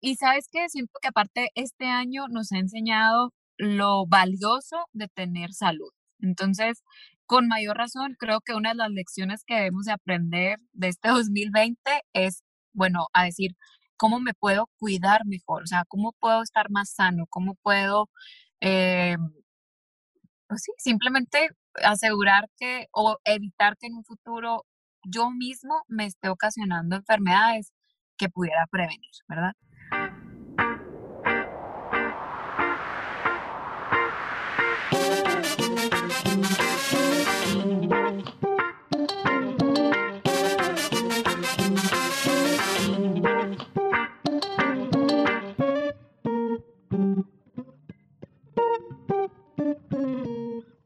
y sabes que siento que aparte este año nos ha enseñado lo valioso de tener salud. Entonces, con mayor razón, creo que una de las lecciones que debemos de aprender de este 2020 es, bueno, a decir, ¿cómo me puedo cuidar mejor? O sea, ¿cómo puedo estar más sano? ¿Cómo puedo, eh, pues sí, simplemente asegurar que o evitar que en un futuro yo mismo me esté ocasionando enfermedades que pudiera prevenir, ¿verdad?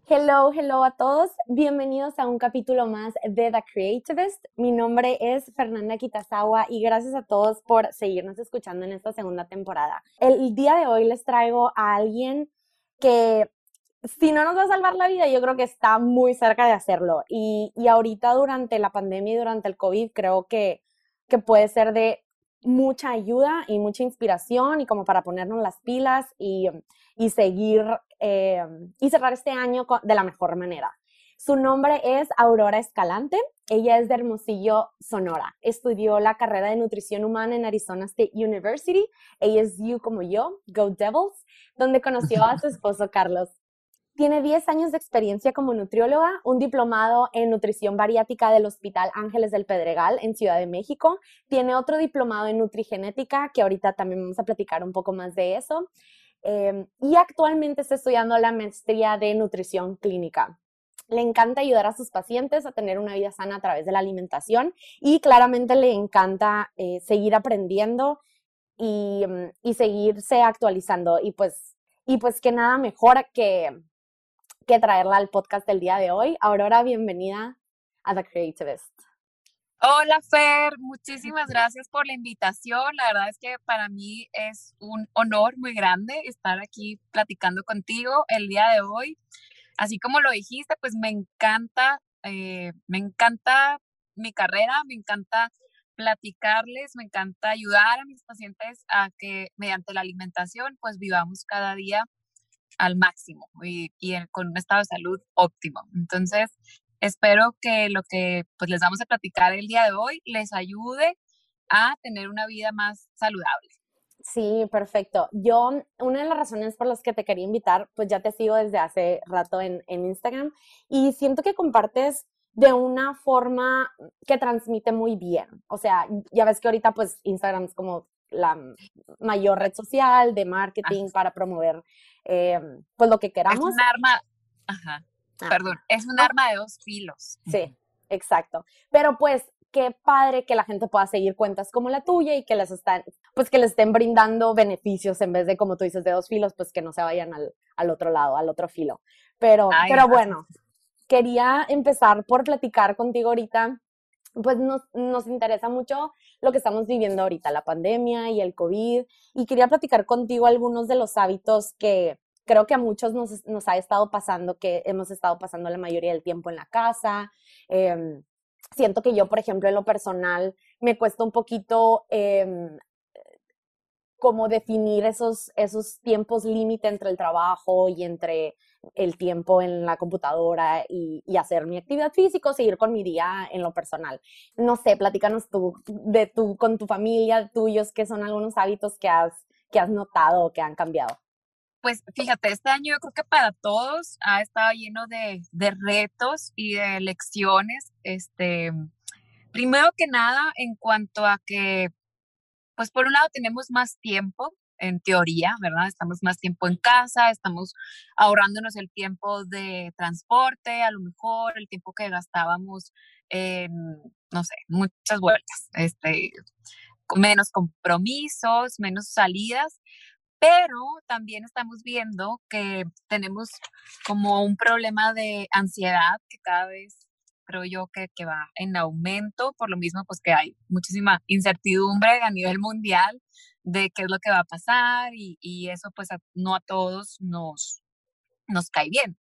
Hello, hello a todos. Bienvenidos a un capítulo más de The Creativist. Mi nombre es Fernanda Kitazawa y gracias a todos por seguirnos escuchando en esta segunda temporada. El día de hoy les traigo a alguien que si no nos va a salvar la vida, yo creo que está muy cerca de hacerlo. Y, y ahorita durante la pandemia y durante el COVID creo que, que puede ser de mucha ayuda y mucha inspiración y como para ponernos las pilas y, y seguir eh, y cerrar este año de la mejor manera. Su nombre es Aurora Escalante. Ella es de Hermosillo, Sonora. Estudió la carrera de nutrición humana en Arizona State University. Ella es You como yo, Go Devils, donde conoció a su esposo Carlos. Tiene 10 años de experiencia como nutrióloga, un diplomado en nutrición bariátrica del Hospital Ángeles del Pedregal en Ciudad de México. Tiene otro diplomado en nutrigenética, que ahorita también vamos a platicar un poco más de eso. Em, y actualmente está estudiando la maestría de nutrición clínica. Le encanta ayudar a sus pacientes a tener una vida sana a través de la alimentación y claramente le encanta eh, seguir aprendiendo y, mm, y, seguirse actualizando. Y pues, y pues que nada mejor que, que traerla al podcast del día de hoy. Aurora, bienvenida a The Creativist. Hola Fer, muchísimas gracias por la invitación. La verdad es que para mí es un honor muy grande estar aquí platicando contigo el día de hoy. Así como lo dijiste, pues me encanta, eh, me encanta mi carrera, me encanta platicarles, me encanta ayudar a mis pacientes a que mediante la alimentación pues vivamos cada día al máximo y, y con un estado de salud óptimo. Entonces, Espero que lo que pues, les vamos a platicar el día de hoy les ayude a tener una vida más saludable. Sí, perfecto. Yo, una de las razones por las que te quería invitar, pues ya te sigo desde hace rato en, en Instagram y siento que compartes de una forma que transmite muy bien. O sea, ya ves que ahorita pues Instagram es como la mayor red social de marketing para promover eh, pues lo que queramos. Es un arma, ajá, Ah. Perdón, es un arma de dos filos. Sí, exacto. Pero pues qué padre que la gente pueda seguir cuentas como la tuya y que les están, pues que les estén brindando beneficios en vez de, como tú dices, de dos filos, pues que no se vayan al, al otro lado, al otro filo. Pero, pero bueno, quería empezar por platicar contigo ahorita. Pues nos, nos interesa mucho lo que estamos viviendo ahorita, la pandemia y el COVID, y quería platicar contigo algunos de los hábitos que, creo que a muchos nos, nos, ha estado pasando que hemos estado pasando la mayoría del tiempo en la casa. Eh, siento que yo, por ejemplo, en lo personal, me cuesta un poquito eh, como definir esos, esos tiempos límite entre el trabajo y entre el tiempo en la computadora y, hacer mi actividad física, seguir con mi día en lo personal. No sé, platícanos tú de tú con tu familia, tuyos, qué son algunos hábitos que has, que has notado que han cambiado. Pues fíjate, este año yo creo que para todos ha estado lleno de, retos y de lecciones. Este, primero que nada, en cuanto a que, pues por un lado tenemos más tiempo, en teoría, ¿verdad? Estamos más tiempo en casa, estamos ahorrándonos el tiempo de transporte, a lo mejor el tiempo que gastábamos en, no sé, muchas vueltas, este, menos compromisos, menos salidas, pero también estamos viendo que tenemos como un problema de ansiedad que cada vez creo yo que, que, va en aumento, por lo mismo pues que hay muchísima incertidumbre a nivel mundial de qué es lo que va a pasar y, y eso pues no a todos nos, nos cae bien.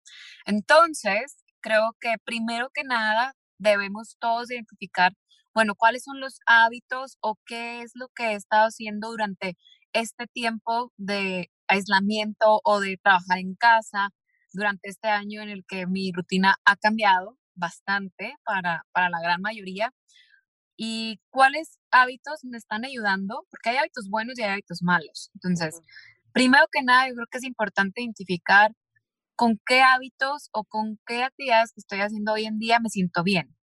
Entonces, creo que primero que nada debemos todos identificar, bueno, cuáles son los hábitos o qué es lo que he estado haciendo durante este tiempo de aislamiento o de trabajar en casa durante este año en el que mi rutina ha cambiado bastante para, para la gran mayoría. ¿Y cuáles hábitos me están ayudando? Porque hay hábitos buenos y hay hábitos malos. Entonces, primero que nada, yo creo que es importante identificar con qué hábitos o con qué actividades que estoy haciendo hoy en día me siento bien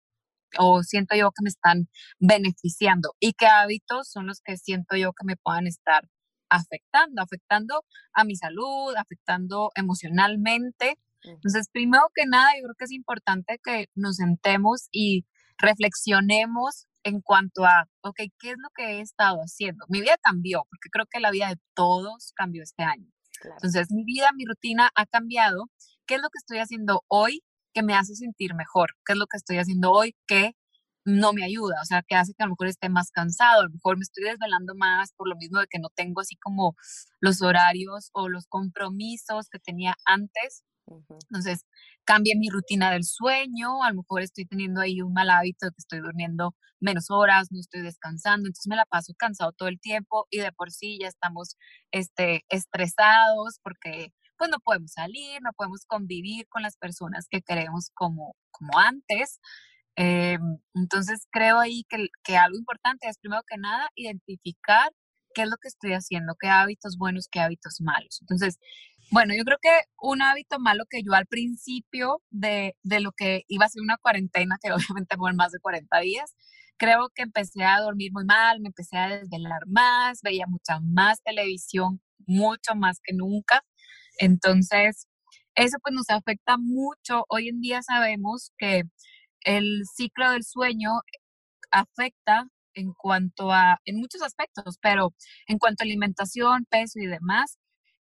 o siento yo que me están beneficiando y qué hábitos son los que siento yo que me puedan estar afectando, afectando a mi salud, afectando emocionalmente. Entonces, primero que nada, yo creo que es importante que nos sentemos y reflexionemos en cuanto a, ok, ¿qué es lo que he estado haciendo? Mi vida cambió, porque creo que la vida de todos cambió este año. Entonces, mi vida, mi rutina ha cambiado. ¿Qué es lo que estoy haciendo hoy que me hace sentir mejor? ¿Qué es lo que estoy haciendo hoy que no me ayuda? O sea, que hace que a lo mejor esté más cansado, a lo mejor me estoy desvelando más por lo mismo de que no tengo así como los horarios o los compromisos que tenía antes. Entonces, cambie mi rutina del sueño, a lo mejor estoy teniendo ahí un mal hábito que estoy durmiendo menos horas, no estoy descansando, entonces me la paso cansado todo el tiempo y de por sí ya estamos este, estresados porque pues no podemos salir, no podemos convivir con las personas que queremos como, como antes. Em, entonces creo ahí que, que algo importante es primero que nada identificar qué es lo que estoy haciendo, qué hábitos buenos, qué hábitos malos. Entonces, bueno, yo creo que un hábito malo que yo al principio de, de lo que iba a ser una cuarentena, que obviamente fue más de 40 días, creo que empecé a dormir muy mal, me empecé a desvelar más, veía mucha más televisión, mucho más que nunca. Entonces, eso pues nos afecta mucho. Hoy en día sabemos que el ciclo del sueño afecta en cuanto a, en muchos aspectos, pero en cuanto a alimentación, peso y demás,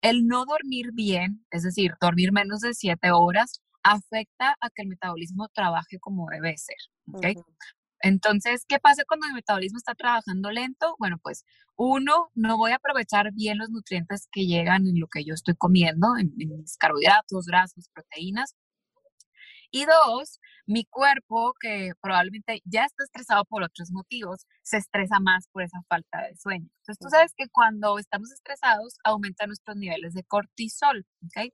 el no dormir bien, es decir, dormir menos de siete horas, afecta a que el metabolismo trabaje como debe ser. ¿okay? Entonces, ¿qué pasa cuando el metabolismo está trabajando lento? Bueno, pues uno, no voy a aprovechar bien los nutrientes que llegan en lo que yo estoy comiendo, en, mis carbohidratos, grasas, proteínas. Y dos, mi cuerpo, que probablemente ya está estresado por otros motivos, se estresa más por esa falta de sueño. Entonces, tú sabes que cuando estamos estresados, aumentan nuestros niveles de cortisol, ¿ok?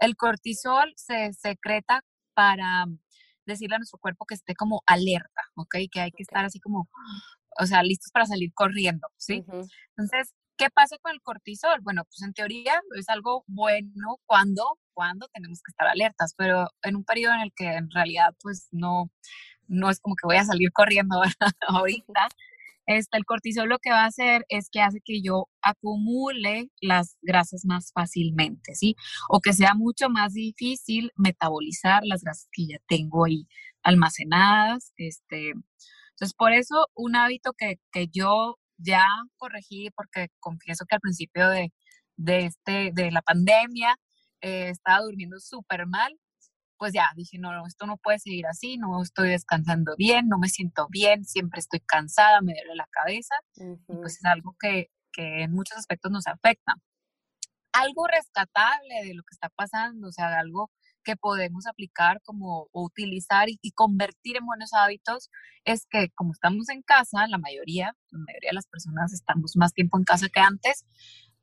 El cortisol se secreta para decirle a nuestro cuerpo que esté como alerta, ¿ok? Que hay que estar así como, o sea, listos para salir corriendo, ¿sí? Entonces, ¿qué pasa con el cortisol? Bueno, pues en teoría es algo bueno cuando, cuando tenemos que estar alertas, pero en un periodo en el que en realidad pues no, no es como que voy a salir corriendo ahorita, este, el cortisol lo que va a hacer es que hace que yo acumule las grasas más fácilmente, ¿sí? O que sea mucho más difícil metabolizar las grasas que ya tengo ahí almacenadas. Este, entonces, por eso un hábito que, que yo ya corregí, porque confieso que al principio de, de, este, de la pandemia eh, estaba durmiendo súper mal, pues ya dije, no, esto no puede seguir así, no estoy descansando bien, no me siento bien, siempre estoy cansada, me duele la cabeza, y pues es algo que, que en muchos aspectos nos afecta. Algo rescatable de lo que está pasando, o sea, algo que podemos aplicar como utilizar y, convertir en buenos hábitos es que como estamos en casa, la mayoría, la mayoría de las personas estamos más tiempo en casa que antes,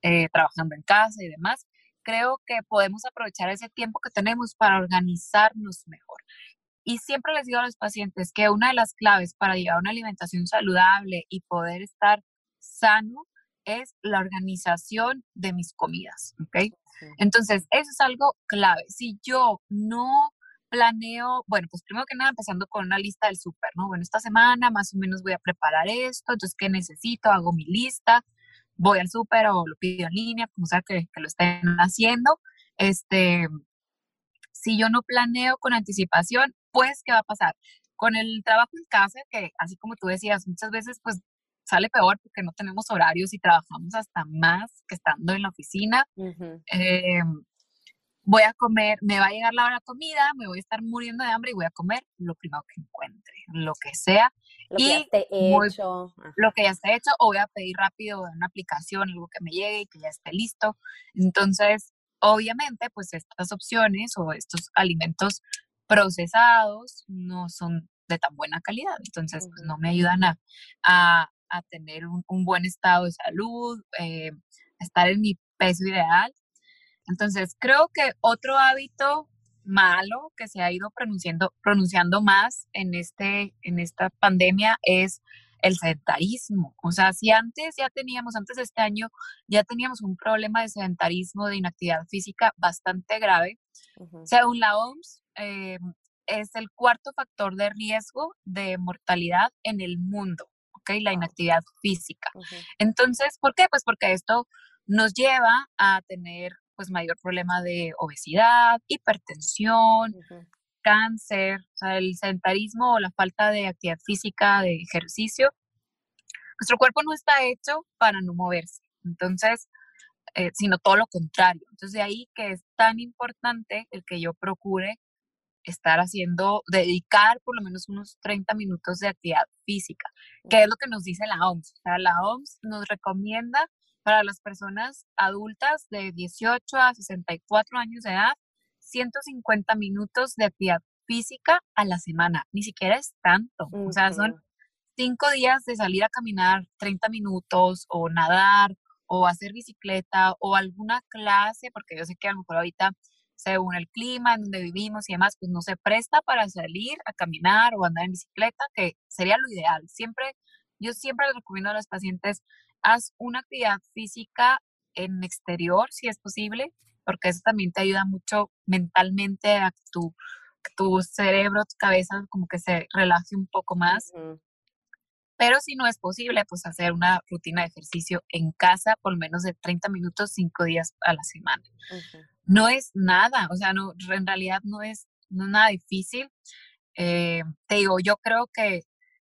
eh, trabajando en casa y demás, creo que podemos aprovechar ese tiempo que tenemos para organizarnos mejor. Y siempre les digo a los pacientes que una de las claves para llevar una alimentación saludable y poder estar sano es la organización de mis comidas, ¿ok? Entonces, eso es algo clave. Si yo no planeo, bueno, pues primero que nada empezando con una lista del súper, ¿no? Bueno, esta semana más o menos voy a preparar esto, entonces, ¿qué necesito? Hago mi lista, voy al súper o lo pido en línea, como sea que, lo estén haciendo. Este, si yo no planeo con anticipación, pues, ¿qué va a pasar? Con el trabajo en casa, que así como tú decías, muchas veces pues sale peor porque no tenemos horarios y trabajamos hasta más que estando en la oficina. Em, voy a comer, me va a llegar la hora de comida, me voy a estar muriendo de hambre y voy a comer lo primero que encuentre, lo que sea. Lo que ya esté hecho. lo que ya esté hecho, o voy a pedir rápido en una aplicación algo que me llegue y que ya esté listo. Entonces, obviamente, pues estas opciones o estos alimentos procesados no son de tan buena calidad, entonces pues, no me ayudan a, a tener un, buen estado de salud, eh, estar en mi peso ideal. Entonces, creo que otro hábito malo que se ha ido pronunciando, pronunciando más en, este, en esta pandemia es el sedentarismo. O sea, si antes ya teníamos, antes de este año, ya teníamos un problema de sedentarismo, de inactividad física bastante grave, según la OMS, eh, es el cuarto factor de riesgo de mortalidad en el mundo, ¿ok? La inactividad física. Entonces, ¿por qué? Pues porque esto nos lleva a tener pues mayor problema de obesidad, hipertensión, cáncer, o sea, el sedentarismo o la falta de actividad física, de ejercicio. Nuestro cuerpo no está hecho para no moverse, entonces, eh, sino todo lo contrario. Entonces, de ahí que es tan importante el que yo procure estar haciendo, dedicar por lo menos unos 30 minutos de actividad física, que es lo que nos dice la OMS. O sea, la OMS nos recomienda para las personas adultas de 18 a 64 años de edad, 150 minutos de actividad física a la semana. Ni siquiera es tanto. O sea, son cinco días de salir a caminar 30 minutos o nadar o hacer bicicleta o alguna clase, porque yo sé que a lo mejor ahorita, según el clima en donde vivimos y demás, pues no se presta para salir a caminar o andar en bicicleta, que sería lo ideal. Siempre, yo siempre les recomiendo a los pacientes haz una actividad física en exterior, si es posible, porque eso también te ayuda mucho mentalmente a que tu, tu cerebro, tu cabeza como que se relaje un poco más. Pero si no es posible, pues hacer una rutina de ejercicio en casa por menos de 30 minutos, 5 días a la semana. No es nada, o sea, no, en realidad no es, no nada difícil. Eh, te digo, yo creo que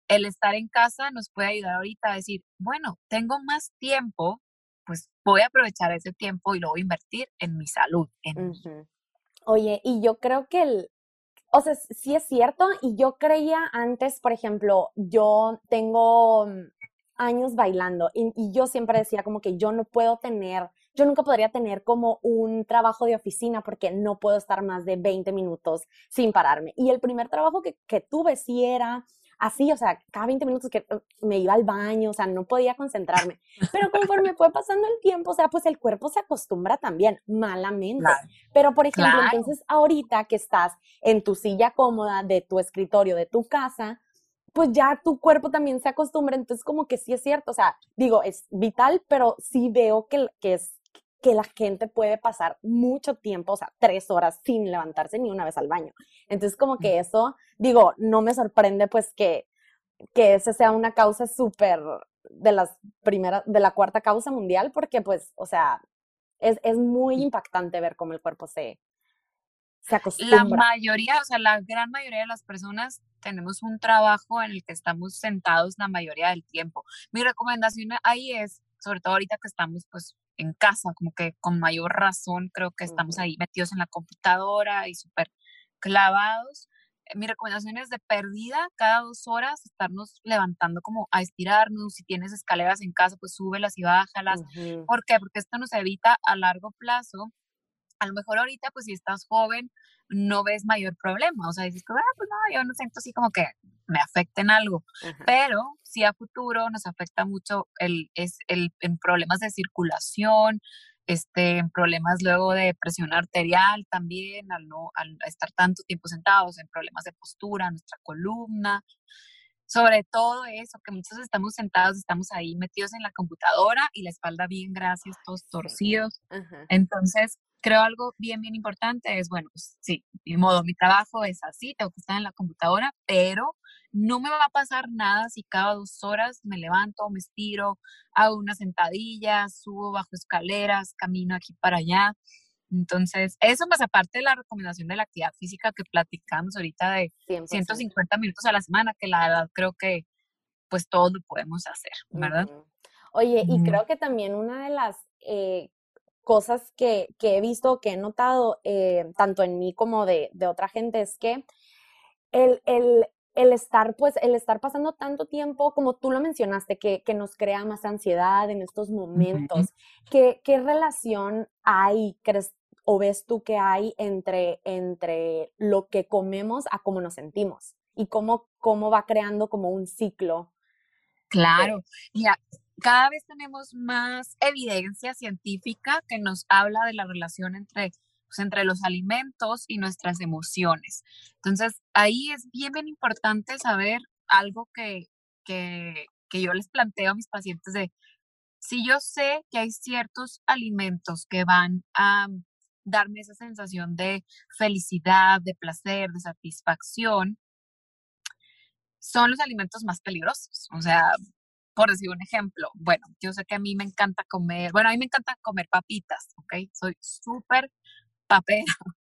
el estar en casa nos puede ayudar ahorita a decir, bueno, tengo más tiempo, pues voy a aprovechar ese tiempo y lo voy a invertir en mi salud. Oye, y yo creo que el, o sea, sí es cierto, y yo creía antes, por ejemplo, yo tengo mm, años bailando y, yo siempre decía como que yo no puedo tener, yo nunca podría tener como un trabajo de oficina porque no puedo estar más de 20 minutos sin pararme. Y el primer trabajo que, que tuve sí era así, o sea, cada 20 minutos que uh, me iba al baño, o sea, no podía concentrarme. Pero conforme fue pasando el tiempo, o sea, pues el cuerpo se acostumbra también, malamente. Pero, por ejemplo, entonces ahorita que estás en tu silla cómoda de tu escritorio, de tu casa, pues ya tu cuerpo también se acostumbra, entonces como que sí es cierto, o sea, digo, es vital, pero sí veo que, que es que la gente puede pasar mucho tiempo, o sea, tres horas sin levantarse ni una vez al baño. Entonces, como que eso, digo, no me sorprende pues que, que ese sea una causa súper de las primeras, de la cuarta causa mundial, porque pues, o sea, es, es muy impactante ver cómo el cuerpo se, se acostumbra. La mayoría, o sea, la gran mayoría de las personas tenemos un trabajo en el que estamos sentados la mayoría del tiempo. Mi recomendación ahí es, sobre todo ahorita que estamos pues en casa, como que con mayor razón creo que estamos ahí metidos en la computadora y súper clavados. Eh, mi recomendación es de perdida cada dos horas estarnos levantando como a estirarnos. Si tienes escaleras en casa, pues súbelas y bájalas. ¿Por qué? Porque esto nos evita a largo plazo. A lo mejor ahorita, pues si estás joven, no ves mayor problema. O sea, dices, ah, pues no, yo no siento así como que me afecten algo. Pero si a futuro nos afecta mucho el, es el, en problemas de circulación, este, en problemas luego de presión arterial también, al, no, al estar tanto tiempo sentados, en problemas de postura, nuestra columna, sobre todo eso, que muchos estamos sentados, estamos ahí metidos en la computadora y la espalda bien gracias, todos torcidos. Entonces, creo algo bien, bien importante es, bueno, pues sí, mi modo, mi trabajo es así, tengo que estar en la computadora, pero no me va a pasar nada si cada dos horas me levanto, me estiro, hago una sentadilla, subo bajo escaleras, camino aquí para allá. Entonces, eso más aparte de la recomendación de la actividad física que platicamos ahorita de 150 minutos a la semana, que la verdad creo que pues todos lo podemos hacer, ¿verdad? Oye, y creo que también una de las eh, cosas que, que, he visto, que he notado, eh, tanto en mí como de, de otra gente, es que el, el, el estar, pues, el estar pasando tanto tiempo, como tú lo mencionaste, que, que nos crea más ansiedad en estos momentos, ¿qué, ¿qué, relación hay, crees, o ves tú que hay entre, entre lo que comemos a cómo nos sentimos? Y cómo, cómo va creando como un ciclo Claro, ya cada vez tenemos más evidencia científica que nos habla de la relación entre, pues, entre los alimentos y nuestras emociones. Entonces, ahí es bien, bien importante saber algo que, que, que yo les planteo a mis pacientes de, si yo sé que hay ciertos alimentos que van a darme esa sensación de felicidad, de placer, de satisfacción, son los alimentos más peligrosos. O sea, por decir un ejemplo, bueno, yo sé que a mí me encanta comer, bueno, a mí me encanta comer papitas, ¿ok? Soy súper papera.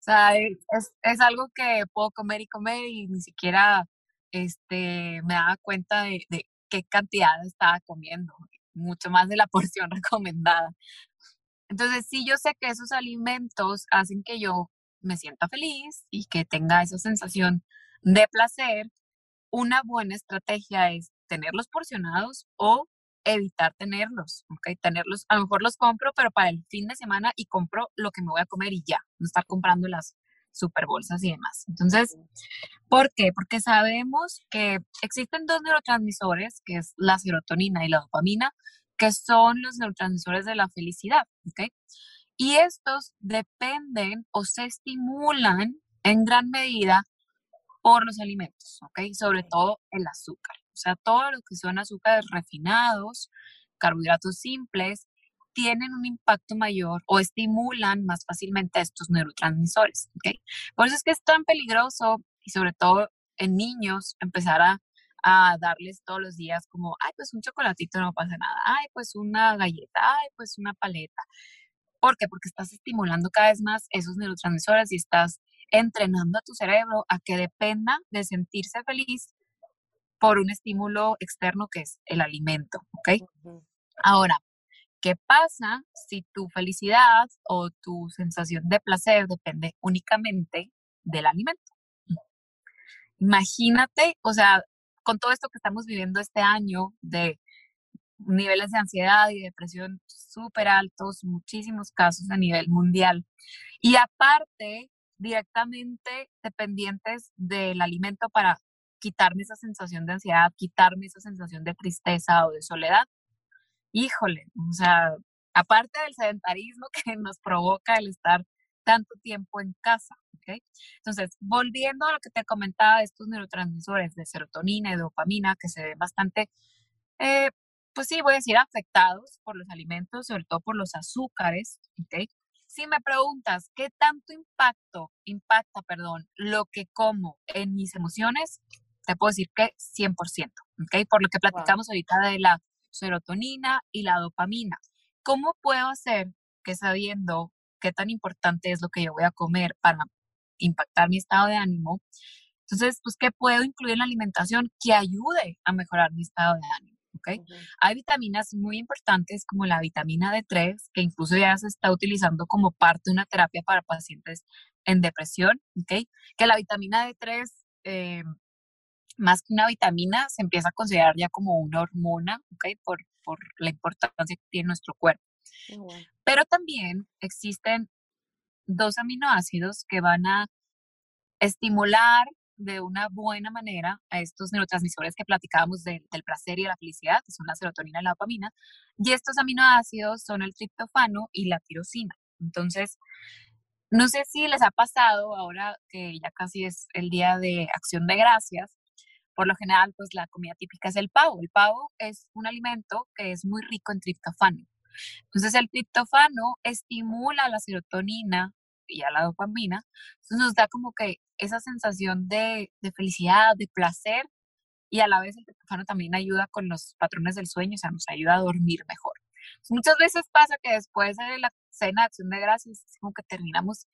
O sea, es, es, algo que puedo comer y comer y ni siquiera este, me daba cuenta de, de qué cantidad estaba comiendo, mucho más de la porción recomendada. Entonces, sí, yo sé que esos alimentos hacen que yo me sienta feliz y que tenga esa sensación de placer. Una buena estrategia es tenerlos porcionados o evitar tenerlos, ¿ok? Tenerlos, a lo mejor los compro, pero para el fin de semana y compro lo que me voy a comer y ya, no estar comprando las super bolsas y demás. Entonces, ¿por qué? Porque sabemos que existen dos neurotransmisores, que es la serotonina y la dopamina, que son los neurotransmisores de la felicidad, ¿ok? Y estos dependen o se estimulan en gran medida por los alimentos, ¿ok? Sobre todo el azúcar. O sea, todo lo que son azúcares refinados, carbohidratos simples, tienen un impacto mayor o estimulan más fácilmente estos neurotransmisores, ¿ok? Por eso es que es tan peligroso y sobre todo en niños empezar a a darles todos los días como, ay, pues un chocolatito no pasa nada, ay, pues una galleta, ay, pues una paleta. ¿Por qué? Porque estás estimulando cada vez más esos neurotransmisores y estás entrenando a tu cerebro a que dependa de sentirse feliz por un estímulo externo que es el alimento, ¿ok? Ahora, ¿qué pasa si tu felicidad o tu sensación de placer depende únicamente del alimento? Imagínate, o sea, con todo esto que estamos viviendo este año de niveles de ansiedad y depresión súper altos, muchísimos casos a nivel mundial. Y aparte, directamente dependientes del alimento para quitarme esa sensación de ansiedad, quitarme esa sensación de tristeza o de soledad. Híjole, o sea, aparte del sedentarismo que nos provoca el estar tanto tiempo en casa. ¿okay? Entonces, volviendo a lo que te comentaba de estos neurotransmisores de serotonina y dopamina que se ven bastante, eh, pues sí, voy a decir afectados por los alimentos, sobre todo por los azúcares. ¿okay? Si me preguntas qué tanto impacto impacta, perdón, lo que como en mis emociones, te puedo decir que 100%, ¿ok? Por lo que platicamos ahorita de la serotonina y la dopamina. ¿Cómo puedo hacer que sabiendo qué tan importante es lo que yo voy a comer para impactar mi estado de ánimo. Entonces, pues, ¿qué puedo incluir en la alimentación que ayude a mejorar mi estado de ánimo? ¿okay? Hay vitaminas muy importantes como la vitamina D3, que incluso ya se está utilizando como parte de una terapia para pacientes en depresión, ¿okay? que la vitamina D3, eh, más que una vitamina, se empieza a considerar ya como una hormona, ¿okay? por, por la importancia que tiene nuestro cuerpo. Pero también existen dos aminoácidos que van a estimular de una buena manera a estos neurotransmisores que platicábamos del placer y de la felicidad, que son la serotonina y la dopamina, y estos aminoácidos son el triptofano y la tirosina. Entonces, no sé si les ha pasado ahora que ya casi es el día de acción de gracias, por lo general, pues la comida típica es el pavo. El pavo es un alimento que es muy rico en triptofano. Entonces el triptofano estimula la serotonina y a la dopamina, entonces nos da como que esa sensación de, felicidad, de placer y a la vez el triptofano también ayuda con los patrones del sueño, o sea, nos ayuda a dormir mejor. muchas veces pasa que después de la cena de acción de gracias, como que terminamos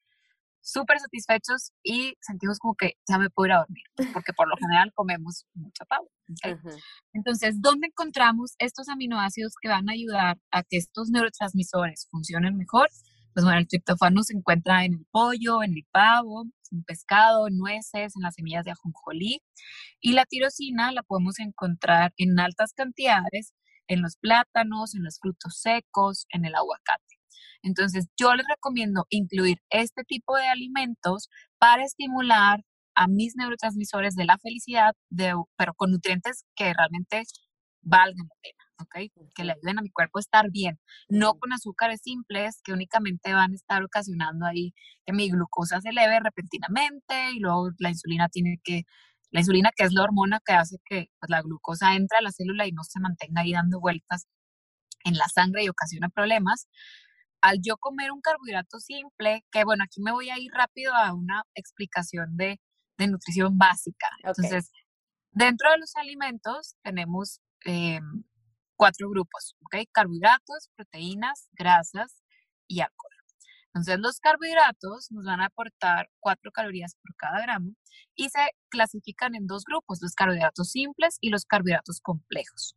súper satisfechos y sentimos como que ya me puedo ir a dormir, porque por lo general comemos mucho pavo. Entonces, ¿dónde encontramos estos aminoácidos que van a ayudar a que estos neurotransmisores funcionen mejor? Pues bueno, el triptofano se encuentra en el pollo, en el pavo, en pescado, en nueces, en las semillas de ajonjolí. Y la tirosina la podemos encontrar en altas cantidades en los plátanos, en los frutos secos, en el aguacate. Entonces, yo les recomiendo incluir este tipo de alimentos para estimular a mis neurotransmisores de la felicidad, pero con nutrientes que realmente valgan la pena, ¿ok? Que le ayuden a mi cuerpo a estar bien, no con azúcares simples que únicamente van a estar ocasionando ahí que mi glucosa se eleve repentinamente y luego la insulina tiene que, la insulina que es la hormona que hace que pues, la glucosa entre a la célula y no se mantenga ahí dando vueltas en la sangre y ocasiona problemas. Al yo comer un carbohidrato simple, que bueno, aquí me voy a ir rápido a una explicación de, de nutrición básica. Entonces, dentro de los alimentos tenemos eh, cuatro grupos, ¿ok? Carbohidratos, proteínas, grasas y alcohol. Entonces, los carbohidratos nos van a aportar cuatro calorías por cada gramo y se clasifican en dos grupos, los carbohidratos simples y los carbohidratos complejos.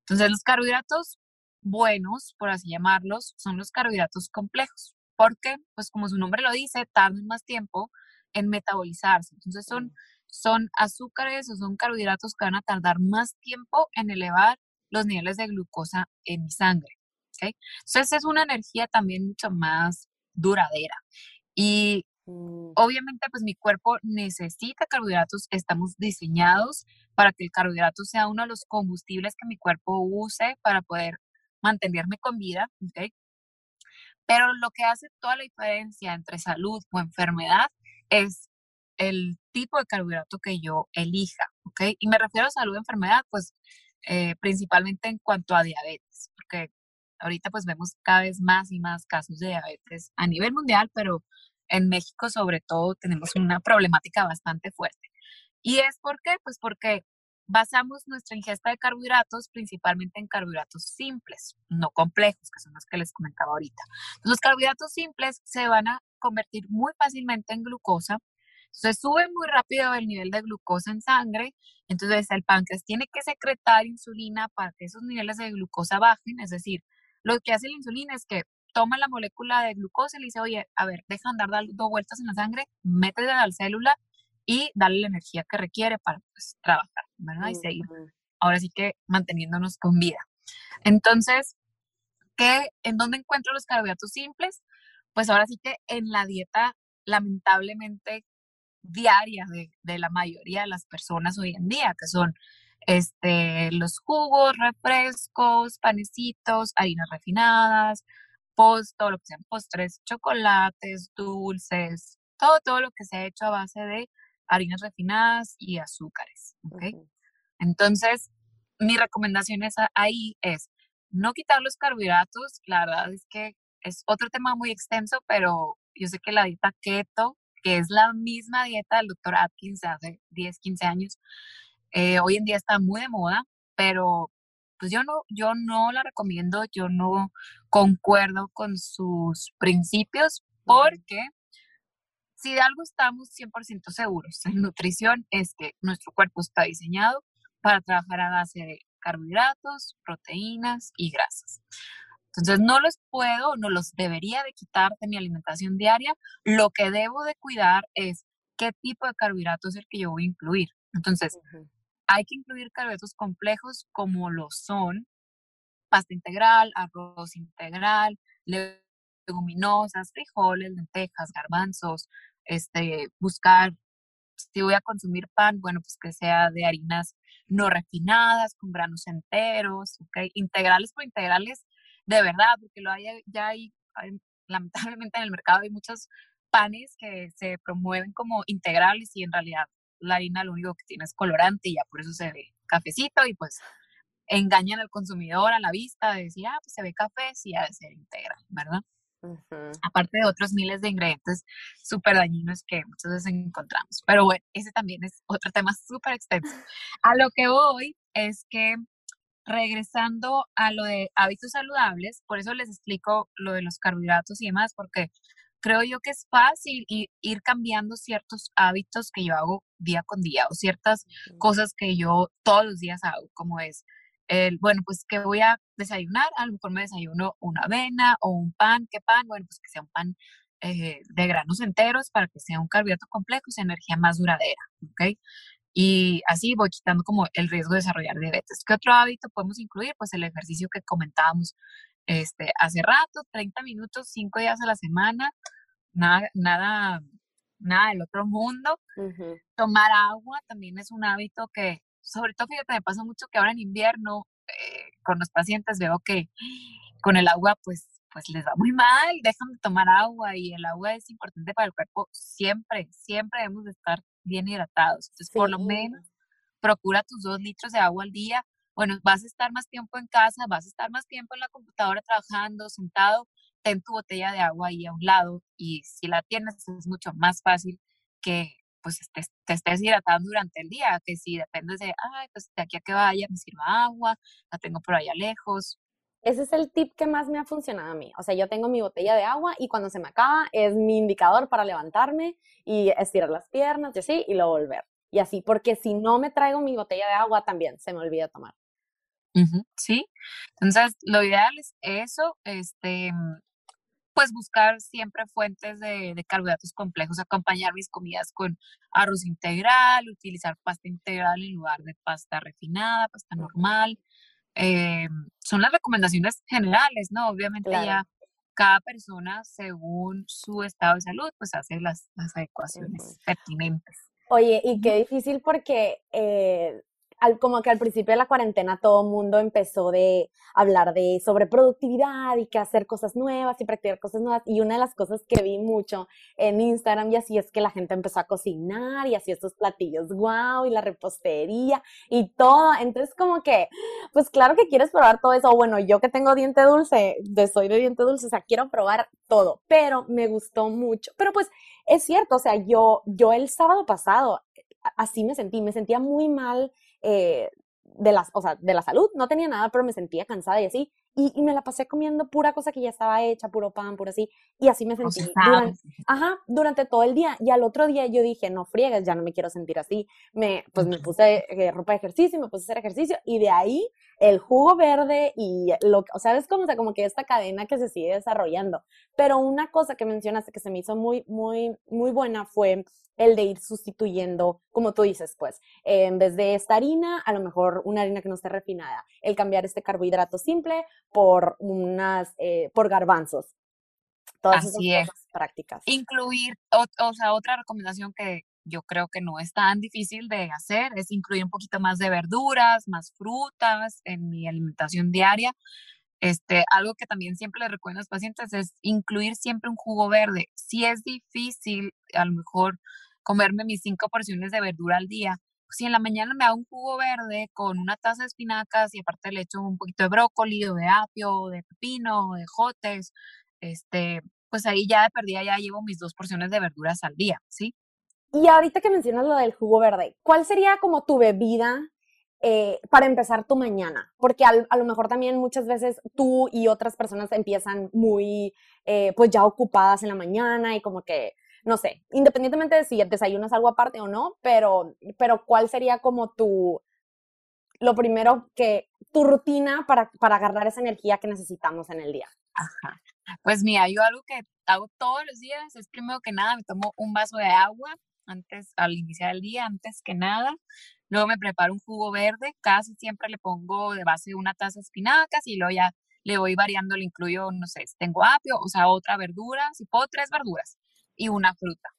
Entonces, los carbohidratos buenos, por así llamarlos, son los carbohidratos complejos, porque, pues como su nombre lo dice, tardan más tiempo en metabolizarse. Entonces, son, son azúcares o son carbohidratos que van a tardar más tiempo en elevar los niveles de glucosa en mi sangre. ¿okay? Entonces, es una energía también mucho más duradera. Y mm. obviamente, pues mi cuerpo necesita carbohidratos, estamos diseñados para que el carbohidrato sea uno de los combustibles que mi cuerpo use para poder mantenerme con vida, ¿ok? Pero lo que hace toda la diferencia entre salud o enfermedad es el tipo de carbohidrato que yo elija, ¿ok? Y me refiero a salud o enfermedad, pues eh, principalmente en cuanto a diabetes, porque ahorita pues vemos cada vez más y más casos de diabetes a nivel mundial, pero en México sobre todo tenemos una problemática bastante fuerte. ¿Y es por qué? Pues porque basamos nuestra ingesta de carbohidratos principalmente en carbohidratos simples, no complejos, que son los que les comentaba ahorita. Los carbohidratos simples se van a convertir muy fácilmente en glucosa, se sube muy rápido el nivel de glucosa en sangre, entonces el páncreas tiene que secretar insulina para que esos niveles de glucosa bajen, es decir, lo que hace la insulina es que toma la molécula de glucosa y le dice, oye, a ver, deja andar dando vueltas en la sangre, métela a la célula y darle la energía que requiere para pues, trabajar, ¿verdad? Y seguir ahora sí que manteniéndonos con vida. Entonces, ¿qué, ¿en dónde encuentro los carbohidratos simples? Pues ahora sí que en la dieta, lamentablemente, diaria de, de la mayoría de las personas hoy en día, que son este, los jugos, refrescos, panecitos, harinas refinadas, post, todo lo que sean postres, chocolates, dulces, todo, todo lo que se ha hecho a base de harinas refinadas y azúcares. ¿okay? Entonces, mi recomendación es ahí es no quitar los carbohidratos. La verdad es que es otro tema muy extenso, pero yo sé que la dieta keto, que es la misma dieta del doctor Atkins hace 10, 15 años, eh, hoy en día está muy de moda, pero pues yo no, yo no la recomiendo, yo no concuerdo con sus principios porque si de algo estamos 100% seguros en nutrición es que nuestro cuerpo está diseñado para trabajar a base de carbohidratos, proteínas y grasas. Entonces no los puedo, no los debería de quitar de mi alimentación diaria. Lo que debo de cuidar es qué tipo de carbohidratos es el que yo voy a incluir. Entonces, hay que incluir carbohidratos complejos como lo son pasta integral, arroz integral, leguminosas, frijoles, lentejas, garbanzos, este, buscar, si voy a consumir pan, bueno, pues que sea de harinas no refinadas, con granos enteros, ¿ok? Integrales por integrales, de verdad, porque lo hay, ya hay, lamentablemente en el mercado hay muchos panes que se promueven como integrales y en realidad la harina lo único que tiene es colorante y ya por eso se ve cafecito y pues engañan al consumidor a la vista de decir, ah, pues se ve café, sí ha de ser integral, ¿verdad? Aparte de otros miles de ingredientes súper dañinos que muchas veces encontramos. Pero bueno, ese también es otro tema súper extenso. A lo que voy es que regresando a lo de hábitos saludables, por eso les explico lo de los carbohidratos y demás, porque creo yo que es fácil ir, cambiando ciertos hábitos que yo hago día con día o ciertas cosas que yo todos los días hago, como es el, bueno, pues que voy a desayunar, a lo mejor me desayuno una avena o un pan, ¿qué pan? Bueno, pues que sea un pan eh, de granos enteros para que sea un carbohidrato complejo y sea energía más duradera, ¿ok? Y así voy quitando como el riesgo de desarrollar diabetes. ¿Qué otro hábito podemos incluir? Pues el ejercicio que comentábamos este, hace rato, 30 minutos, 5 días a la semana, nada, nada, nada del otro mundo. Tomar agua también es un hábito que sobre todo, fíjate, me pasa mucho que ahora en invierno eh, con los pacientes veo que con el agua pues pues les va muy mal, dejan de tomar agua y el agua es importante para el cuerpo siempre, siempre debemos de estar bien hidratados. Entonces, por lo menos, procura tus dos litros de agua al día. Bueno, vas a estar más tiempo en casa, vas a estar más tiempo en la computadora trabajando, sentado, ten tu botella de agua ahí a un lado y si la tienes es mucho más fácil que pues te, te, estés hidratando durante el día, que si dependes de, ay, pues de aquí a que vaya me sirva agua, la tengo por allá lejos. Ese es el tip que más me ha funcionado a mí. O sea, yo tengo mi botella de agua y cuando se me acaba es mi indicador para levantarme y estirar las piernas y así y luego volver. Y así, porque si no me traigo mi botella de agua también se me olvida tomar. sí, entonces lo ideal es eso, este, pues buscar siempre fuentes de, carbohidratos complejos, acompañar mis comidas con arroz integral, utilizar pasta integral en lugar de pasta refinada, pasta normal. Eh, son las recomendaciones generales, ¿no? Obviamente ya cada persona, según su estado de salud, pues hace las, adecuaciones pertinentes. Oye, y qué difícil porque eh, como que al principio de la cuarentena todo el mundo empezó de hablar de sobre productividad y que hacer cosas nuevas y practicar cosas nuevas. Y una de las cosas que vi mucho en Instagram y así es que la gente empezó a cocinar y así estos platillos wow y la repostería y todo. Entonces como que, pues claro que quieres probar todo eso. Bueno, yo que tengo diente dulce, de soy de diente dulce, o sea, quiero probar todo, pero me gustó mucho. Pero pues es cierto, o sea, yo, yo el sábado pasado así me sentí, me sentía muy mal eh, de, las, o sea, de la salud, no tenía nada, pero me sentía cansada y así, y, me la pasé comiendo pura cosa que ya estaba hecha, puro pan, puro así, y así me sentí durante, ajá, durante todo el día, y al otro día yo dije, no friegues, ya no me quiero sentir así, me, pues me puse eh, ropa de ejercicio, me puse a hacer ejercicio, y de ahí el jugo verde y lo, o sea, es como, o como que esta cadena que se sigue desarrollando, pero una cosa que mencionaste que se me hizo muy, muy, muy buena fue el de ir sustituyendo, como tú dices, pues, en vez de esta harina, a lo mejor una harina que no esté refinada, el cambiar este carbohidrato simple por unas, eh, por garbanzos. Todas Así esas es. prácticas. Incluir, o, sea, otra recomendación que yo creo que no es tan difícil de hacer es incluir un poquito más de verduras, más frutas en mi alimentación diaria. Este, algo que también siempre les recuerdo a los pacientes es incluir siempre un jugo verde. Si es difícil, a lo mejor comerme mis cinco porciones de verdura al día, si en la mañana me hago un jugo verde con una taza de espinacas y aparte le echo un poquito de brócoli o de apio, de pepino, o de jotes, este, pues ahí ya de perdida ya llevo mis dos porciones de verduras al día, ¿sí? Y ahorita que mencionas lo del jugo verde, ¿cuál sería como tu bebida eh, para empezar tu mañana? Porque a lo mejor también muchas veces tú y otras personas empiezan muy, eh, pues ya ocupadas en la mañana y como que no sé, independientemente de si desayunas algo aparte o no, pero, pero ¿cuál sería como tu, lo primero que, tu rutina para, para agarrar esa energía que necesitamos en el día? Ajá. Pues mira, yo algo que hago todos los días es primero que nada me tomo un vaso de agua antes, al iniciar el día, antes que nada. Luego me preparo un jugo verde, casi siempre le pongo de base una taza de espinacas y luego ya le voy variando, le incluyo, no sé, tengo apio, o sea, otra verdura, si puedo, tres verduras y una fruta.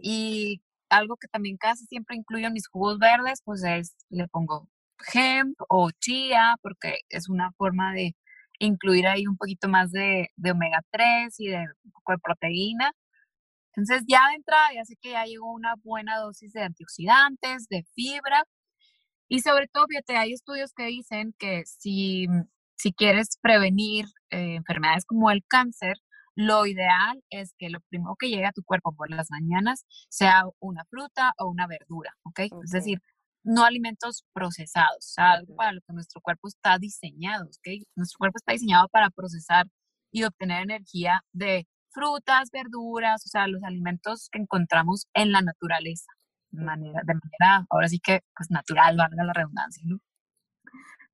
Y algo que también casi siempre incluyo en mis jugos verdes, pues es, le pongo hemp o chía, porque es una forma de incluir ahí un poquito más de, omega 3 y de un poco de proteína. Entonces ya de entrada ya sé que ya llegó una buena dosis de antioxidantes, de fibra y sobre todo, fíjate, hay estudios que dicen que si, si quieres prevenir eh, enfermedades como el cáncer, lo ideal es que lo primero que llegue a tu cuerpo por las mañanas sea una fruta o una verdura, ¿ok? Es decir, no alimentos procesados, algo para lo que nuestro cuerpo está diseñado, ¿ok? Nuestro cuerpo está diseñado para procesar y obtener energía de frutas, verduras, o sea, los alimentos que encontramos en la naturaleza, de manera, de manera ahora sí que, pues natural, valga la redundancia, ¿no?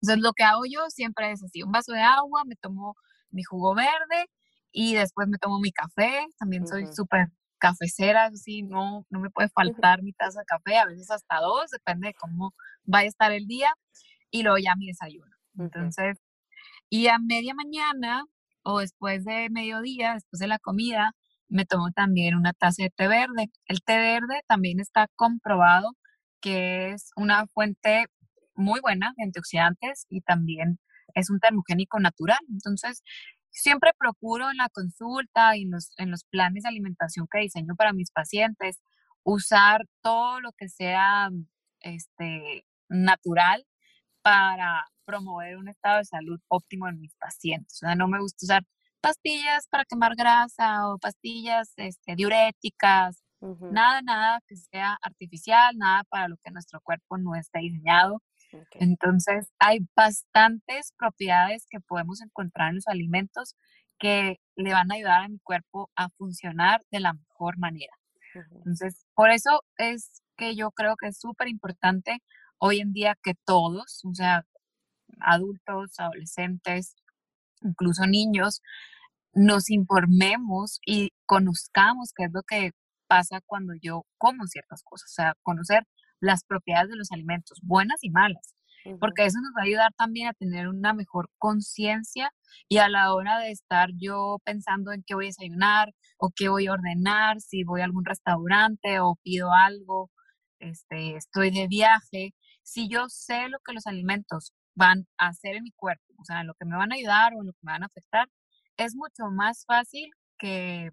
Entonces, lo que hago yo siempre es así, un vaso de agua, me tomo mi jugo verde, y después me tomo mi café, también soy súper cafecera, así no, no me puede faltar mi taza de café, a veces hasta dos, depende de cómo vaya a estar el día, y luego ya mi desayuno. Entonces, y a media mañana o después de mediodía, después de la comida, me tomo también una taza de té verde. El té verde también está comprobado que es una fuente muy buena de antioxidantes y también es un termogénico natural. Entonces, siempre procuro en la consulta y en los, en los planes de alimentación que diseño para mis pacientes usar todo lo que sea este, natural para promover un estado de salud óptimo en mis pacientes. O sea, no me gusta usar pastillas para quemar grasa o pastillas este, diuréticas, nada, nada que sea artificial, nada para lo que nuestro cuerpo no está diseñado. Entonces, hay bastantes propiedades que podemos encontrar en los alimentos que le van a ayudar a mi cuerpo a funcionar de la mejor manera. Entonces, por eso es que yo creo que es súper importante hoy en día que todos, o sea, adultos, adolescentes, incluso niños, nos informemos y conozcamos qué es lo que pasa cuando yo como ciertas cosas, o sea, conocer las propiedades de los alimentos, buenas y malas, porque eso nos va a ayudar también a tener una mejor conciencia y a la hora de estar yo pensando en qué voy a desayunar o qué voy a ordenar, si voy a algún restaurante o pido algo, este, estoy de viaje, si yo sé lo que los alimentos van a hacer en mi cuerpo, o sea, en lo que me van a ayudar o en lo que me van a afectar, es mucho más fácil que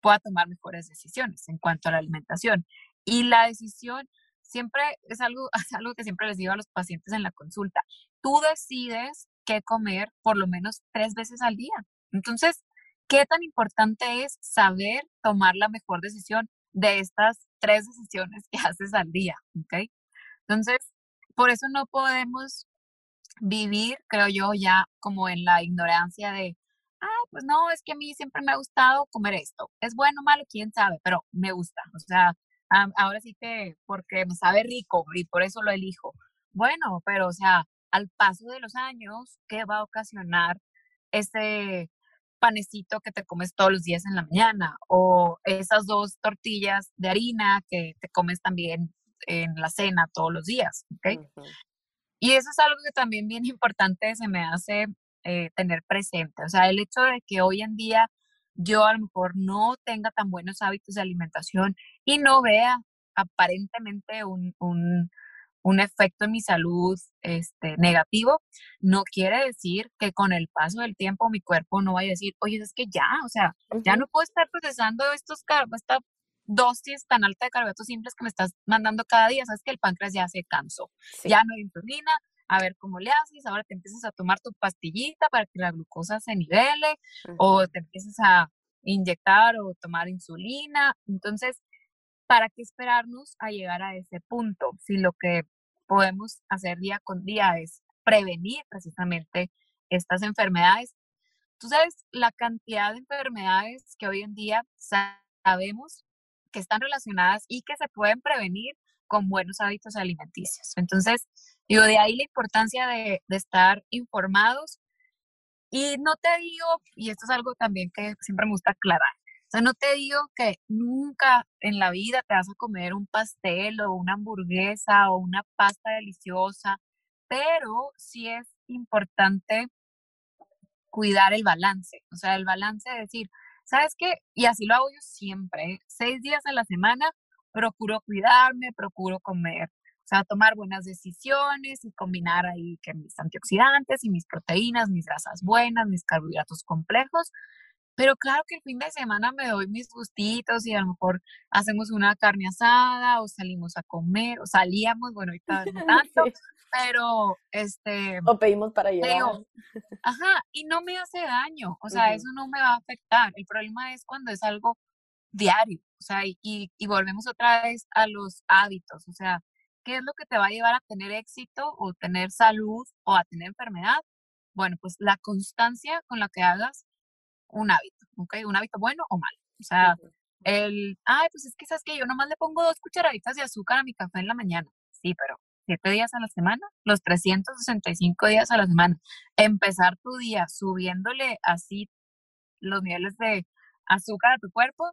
pueda tomar mejores decisiones en cuanto a la alimentación. Y la decisión siempre es algo, es algo que siempre les digo a los pacientes en la consulta. Tú decides qué comer por lo menos tres veces al día. Entonces, ¿qué tan importante es saber tomar la mejor decisión de estas tres decisiones que haces al día? ¿okay? Entonces, por eso no podemos vivir, creo yo, ya como en la ignorancia de, ah, pues no, es que a mí siempre me ha gustado comer esto. Es bueno o malo, quién sabe, pero me gusta. O sea, ahora sí que porque me sabe rico y por eso lo elijo. Bueno, pero o sea, al paso de los años, ¿qué va a ocasionar ese panecito que te comes todos los días en la mañana o esas dos tortillas de harina que te comes también en la cena todos los días, ¿ok? Y eso es algo que también bien importante se me hace eh, tener presente. O sea, el hecho de que hoy en día yo a lo mejor no tenga tan buenos hábitos de alimentación y no vea aparentemente un, un, un efecto en mi salud este, negativo, no quiere decir que con el paso del tiempo mi cuerpo no vaya a decir, oye, es que ya, o sea, ya no puedo estar procesando estos esta dosis tan alta de carbohidratos simples que me estás mandando cada día, sabes que el páncreas ya se cansó, ya no hay insulina, a ver cómo le haces, ahora te empiezas a tomar tu pastillita para que la glucosa se nivele o te empiezas a inyectar o tomar insulina. Entonces, ¿para qué esperarnos a llegar a ese punto? Si lo que podemos hacer día con día es prevenir precisamente estas enfermedades. Tú sabes la cantidad de enfermedades que hoy en día sabemos que están relacionadas y que se pueden prevenir con buenos hábitos alimenticios. Entonces, digo, de ahí la importancia de, estar informados. Y no te digo, y esto es algo también que siempre me gusta aclarar, sea, no te digo que nunca en la vida te vas a comer un pastel o una hamburguesa o una pasta deliciosa, pero sí es importante cuidar el balance, o sea, el balance de decir, ¿sabes qué? Y así lo hago yo siempre, seis días a la semana procuro cuidarme, procuro comer, o sea, tomar buenas decisiones y combinar ahí que mis antioxidantes y mis proteínas, mis grasas buenas, mis carbohidratos complejos. Pero claro que el fin de semana me doy mis gustitos y a lo mejor hacemos una carne asada o salimos a comer o salíamos, bueno, ahorita no tanto, pero este... O pedimos para llevar. ajá, y no me hace daño, o sea, eso no me va a afectar. El problema es cuando es algo diario, o sea, y, y, volvemos otra vez a los hábitos, o sea, ¿qué es lo que te va a llevar a tener éxito o tener salud o a tener enfermedad? Bueno, pues la constancia con la que hagas un hábito, ¿ok? Un hábito bueno o malo. O sea, el, ay, pues es que sabes que yo nomás le pongo dos cucharaditas de azúcar a mi café en la mañana. Sí, pero siete días a la semana, los 365 días a la semana. Empezar tu día subiéndole así los niveles de azúcar a tu cuerpo,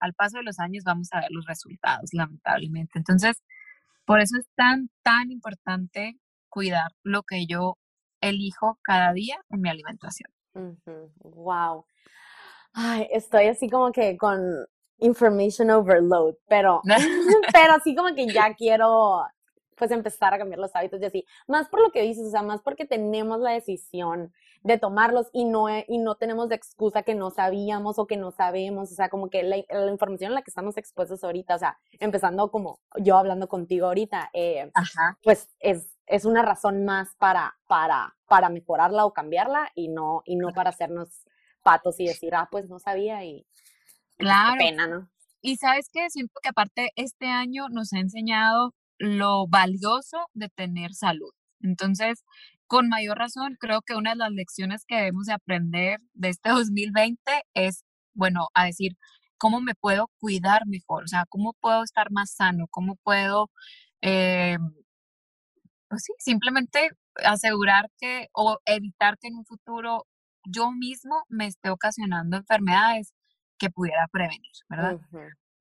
al paso de los años vamos a ver los resultados, lamentablemente. Entonces, por eso es tan, tan importante cuidar lo que yo elijo cada día en mi alimentación. Wow. Ay, estoy así como que con information overload, pero, pero así como que ya quiero pues empezar a cambiar los hábitos y así. Más por lo que dices, o sea, más porque tenemos la decisión de tomarlos y no, y no tenemos de excusa que no sabíamos o que no sabemos, o sea, como que la, información en la que estamos expuestos ahorita, o sea, empezando como yo hablando contigo ahorita, eh, pues es, es una razón más para, para, para mejorarla o cambiarla y no, y no para hacernos patos y decir, ah, pues no sabía y, pues, claro. pena, ¿no? Y sabes que siento que aparte este año nos ha enseñado lo valioso de tener salud. Entonces, con mayor razón, creo que una de las lecciones que debemos de aprender de este 2020 es, bueno, a decir, ¿cómo me puedo cuidar mejor? O sea, ¿cómo puedo estar más sano? ¿Cómo puedo, eh, pues sí, simplemente asegurar que o evitar que en un futuro yo mismo me esté ocasionando enfermedades que pudiera prevenir, ¿verdad?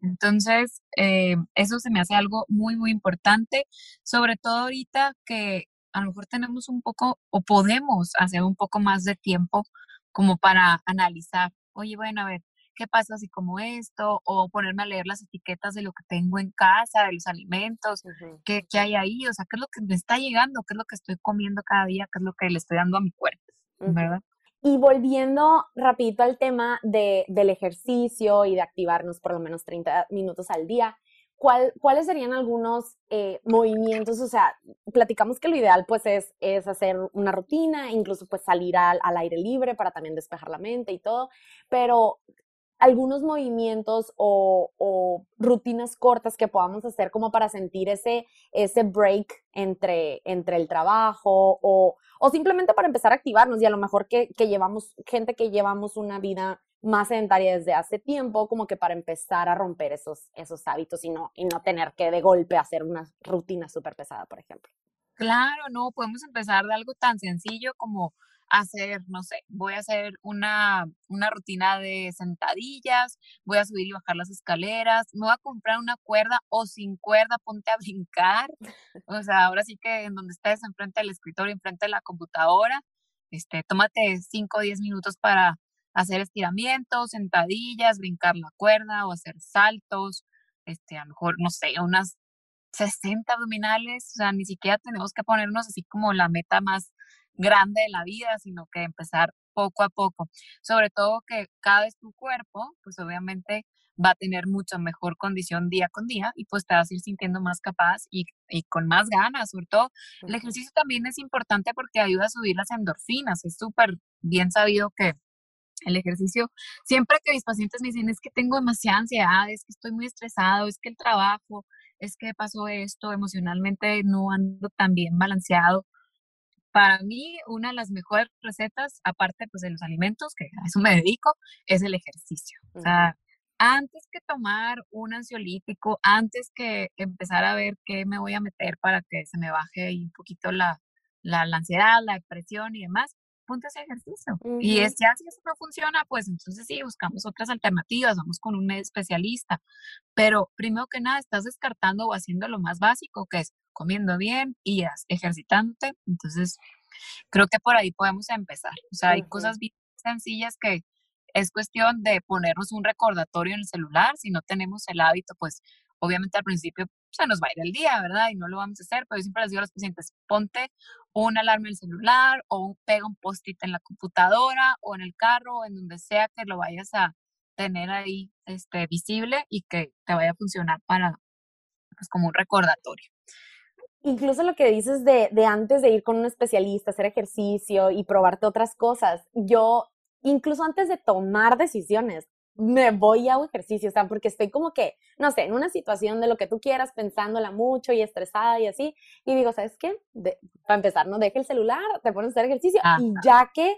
Entonces, eh, eso se me hace algo muy, muy importante, sobre todo ahorita que a lo mejor tenemos un poco o podemos hacer un poco más de tiempo como para analizar, oye, bueno, a ver, ¿qué pasa si como esto? O ponerme a leer las etiquetas de lo que tengo en casa, de los alimentos, ¿qué, ¿qué, hay ahí? O sea, ¿qué es lo que me está llegando? ¿Qué es lo que estoy comiendo cada día? ¿Qué es lo que le estoy dando a mi cuerpo? ¿Verdad? Y volviendo rapidito al tema de, del ejercicio y de activarnos por lo menos 30 minutos al día, ¿cuál, ¿cuáles serían algunos eh, movimientos? O sea, platicamos que lo ideal pues es, es hacer una rutina, incluso pues salir al, al aire libre para también despejar la mente y todo, pero algunos movimientos o, rutinas cortas que podamos hacer como para sentir ese, ese break entre, entre el trabajo o, o simplemente para empezar a activarnos y a lo mejor que, que llevamos, gente que llevamos una vida más sedentaria desde hace tiempo, como que para empezar a romper esos, esos hábitos y no, y no tener que de golpe hacer una rutina súper pesada, por ejemplo. Claro, no, podemos empezar de algo tan sencillo como hacer, no sé, voy a hacer una, una rutina de sentadillas, voy a subir y bajar las escaleras, me voy a comprar una cuerda o sin cuerda, ponte a brincar. O sea, ahora sí que en donde estés, enfrente del escritorio, enfrente de la computadora, este, tómate 5 o 10 minutos para hacer estiramientos, sentadillas, brincar la cuerda o hacer saltos, este, a lo mejor, no sé, unas 60 abdominales, o sea, ni siquiera tenemos que ponernos así como la meta más grande de la vida, sino que empezar poco a poco. Sobre todo que cada vez tu cuerpo, pues obviamente va a tener mucha mejor condición día con día y pues te vas a ir sintiendo más capaz y, y con más ganas. Sobre todo, el ejercicio también es importante porque ayuda a subir las endorfinas. Es súper bien sabido que el ejercicio, siempre que mis pacientes me dicen es que tengo demasiada ansiedad, es que estoy muy estresado, es que el trabajo, es que pasó esto, emocionalmente no ando tan bien balanceado, para mí, una de las mejores recetas, aparte pues, de los alimentos, que a eso me dedico, es el ejercicio. O sea, antes que tomar un ansiolítico, antes que empezar a ver qué me voy a meter para que se me baje un poquito la, la, la ansiedad, la depresión y demás, ponte ese ejercicio. Y es, ya si eso no funciona, pues entonces sí, buscamos otras alternativas, vamos con un especialista. Pero primero que nada, estás descartando o haciendo lo más básico, que es comiendo bien y ejercitándote. Entonces, creo que por ahí podemos empezar. O sea, hay cosas bien sencillas que es cuestión de ponernos un recordatorio en el celular. Si no tenemos el hábito, pues obviamente al principio se nos va a ir el día, ¿verdad? Y no lo vamos a hacer, pero yo siempre les digo a los pacientes, ponte una alarma en el celular o pega un post-it en la computadora o en el carro o en donde sea que lo vayas a tener ahí este, visible y que te vaya a funcionar para, pues como un recordatorio incluso lo que dices de, de, antes de ir con un especialista, hacer ejercicio y probarte otras cosas, yo, incluso antes de tomar decisiones, me voy a un ejercicio, o sea, porque estoy como que, no sé, en una situación de lo que tú quieras, pensándola mucho y estresada y así, y digo, ¿sabes qué? para empezar, no deje el celular, te pones a hacer ejercicio, y ya que,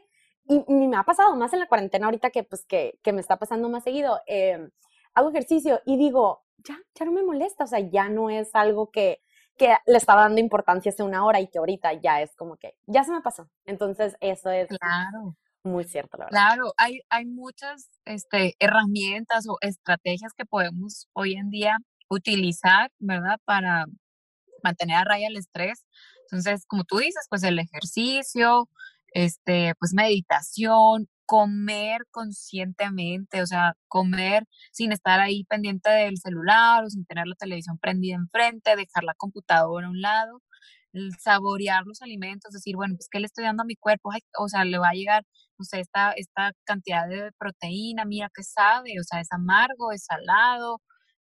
y, me ha pasado más en la cuarentena ahorita que, pues, que, que me está pasando más seguido, eh, hago ejercicio y digo, ya, ya no me molesta, o sea, ya no es algo que, que le estaba dando importancia hace una hora y que ahorita ya es como que, ya se me pasó. Entonces, eso es claro. muy cierto, la verdad. Claro, hay, hay muchas este, herramientas o estrategias que podemos hoy en día utilizar, ¿verdad? Para mantener a raya el estrés. Entonces, como tú dices, pues el ejercicio, este, pues meditación, comer conscientemente, o sea, comer sin estar ahí pendiente del celular o sin tener la televisión prendida enfrente, dejar la computadora a un lado, saborear los alimentos, decir, bueno, pues, ¿qué le estoy dando a mi cuerpo? o sea, le va a llegar, no sé, esta, esta cantidad de proteína, mira qué sabe, o sea, es amargo, es salado,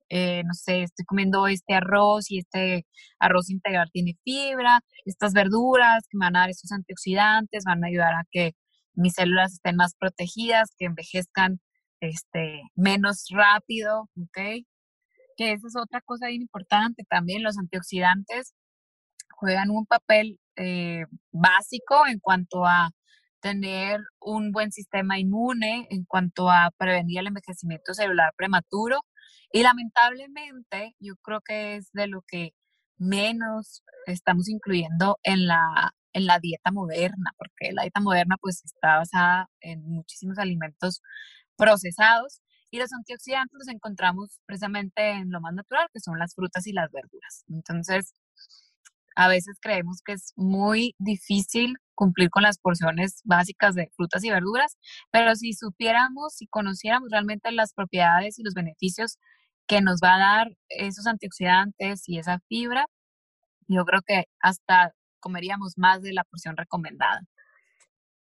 eh, no sé, estoy comiendo este arroz y este arroz integral tiene fibra, estas verduras que me van a dar estos antioxidantes, van a ayudar a que mis células estén más protegidas, que envejezcan este, menos rápido, ¿ok? Que esa es otra cosa bien importante también, los antioxidantes juegan un papel eh, básico en cuanto a tener un buen sistema inmune, en cuanto a prevenir el envejecimiento celular prematuro. Y lamentablemente, yo creo que es de lo que menos estamos incluyendo en la, en la dieta moderna, porque la dieta moderna pues está basada en muchísimos alimentos procesados y los antioxidantes los encontramos precisamente en lo más natural, que son las frutas y las verduras. Entonces, a veces creemos que es muy difícil cumplir con las porciones básicas de frutas y verduras, pero si supiéramos, si conociéramos realmente las propiedades y los beneficios que nos va a dar esos antioxidantes y esa fibra, yo creo que hasta comeríamos más de la porción recomendada.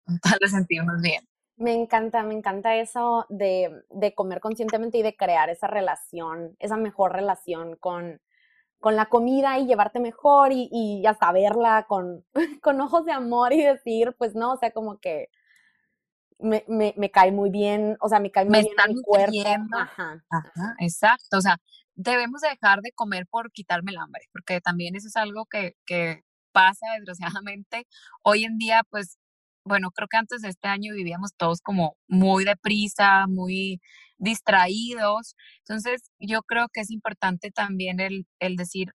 Tal vez sentimos bien. Me encanta, me encanta eso de, de, comer conscientemente y de crear esa relación, esa mejor relación con, con la comida y llevarte mejor y, y hasta verla con, con ojos de amor y decir, pues no, o sea, como que me, me, me cae muy bien, o sea, me cae muy bien mi cuerpo. Ajá. Ajá, exacto, o sea, debemos dejar de comer por quitarme el hambre, porque también eso es algo que, que pasa desgraciadamente. Hoy en día, pues, bueno, creo que antes de este año vivíamos todos como muy deprisa, muy distraídos. Entonces, yo creo que es importante también el, el decir,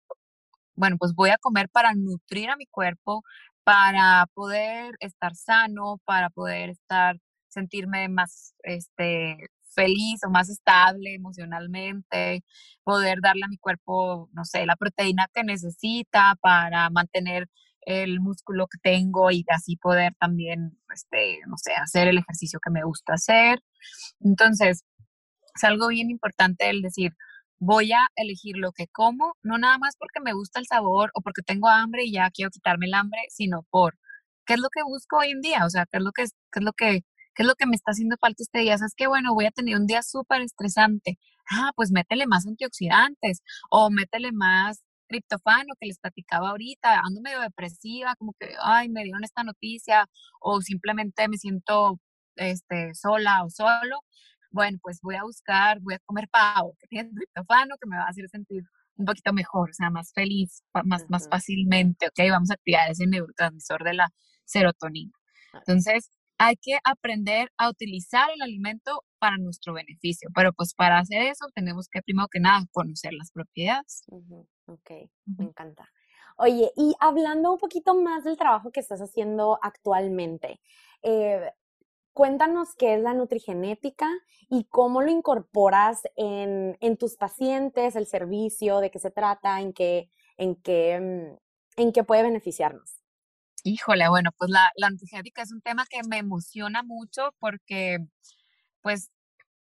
bueno, pues voy a comer para nutrir a mi cuerpo, para poder estar sano, para poder estar, sentirme más este, feliz o más estable emocionalmente, poder darle a mi cuerpo, no sé, la proteína que necesita para mantener el músculo que tengo y así poder también, este, no sé, hacer el ejercicio que me gusta hacer. Entonces, es algo bien importante el decir, voy a elegir lo que como, no nada más porque me gusta el sabor o porque tengo hambre y ya quiero quitarme el hambre, sino por qué es lo que busco hoy en día, o sea, qué es lo que, qué es lo que, qué es lo que me está haciendo falta este día. Sabes que, bueno, voy a tener un día súper estresante. Ah, pues métele más antioxidantes o métele más triptofano que les platicaba ahorita, ando medio depresiva, como que, ay, me dieron esta noticia, o simplemente me siento este, sola o solo, bueno, pues voy a buscar, voy a comer pavo, que tiene triptofano, que me va a hacer sentir un poquito mejor, o sea, más feliz, más, más fácilmente, ¿ok? Vamos a activar ese neurotransmisor de la serotonina. Entonces, hay que aprender a utilizar el alimento para nuestro beneficio, pero pues para hacer eso tenemos que primero que nada conocer las propiedades. Ok, me encanta. Oye, y hablando un poquito más del trabajo que estás haciendo actualmente, eh, Cuéntanos qué es la nutrigenética y cómo lo incorporas en, tus pacientes, el servicio, de qué se trata, en qué, en qué, mm, en qué puede beneficiarnos. Híjole, bueno, pues la, la es un tema que me emociona mucho porque, pues,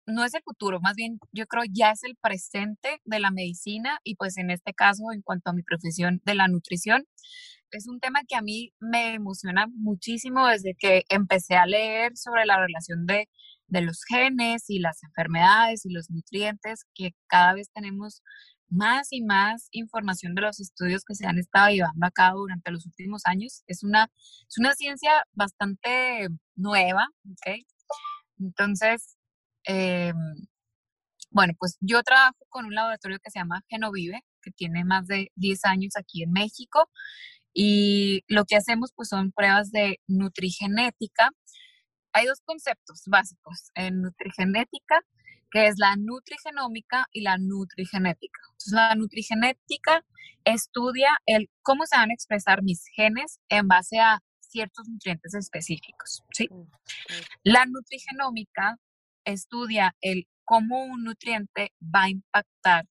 no es el futuro, más bien yo creo ya es el presente de la medicina y pues en este caso, en cuanto a mi profesión de la nutrición, es un tema que a mí me emociona muchísimo desde que empecé a leer sobre la relación de, los genes y las enfermedades y los nutrientes, que cada vez tenemos más y más información de los estudios que se han estado llevando a cabo durante los últimos años. Es una, es una ciencia bastante nueva, ¿ok? Entonces, em, bueno, pues yo trabajo con un laboratorio que se llama Genovive, que tiene más de 10 años aquí en México y lo que hacemos pues son pruebas de nutrigenética. Hay dos conceptos básicos en nutrigenética, que es la nutrigenómica y la nutrigenética. Entonces, la nutrigenética estudia el cómo se van a expresar mis genes en base a ciertos nutrientes específicos, ¿sí? La nutrigenómica estudia el cómo un nutriente va a impactar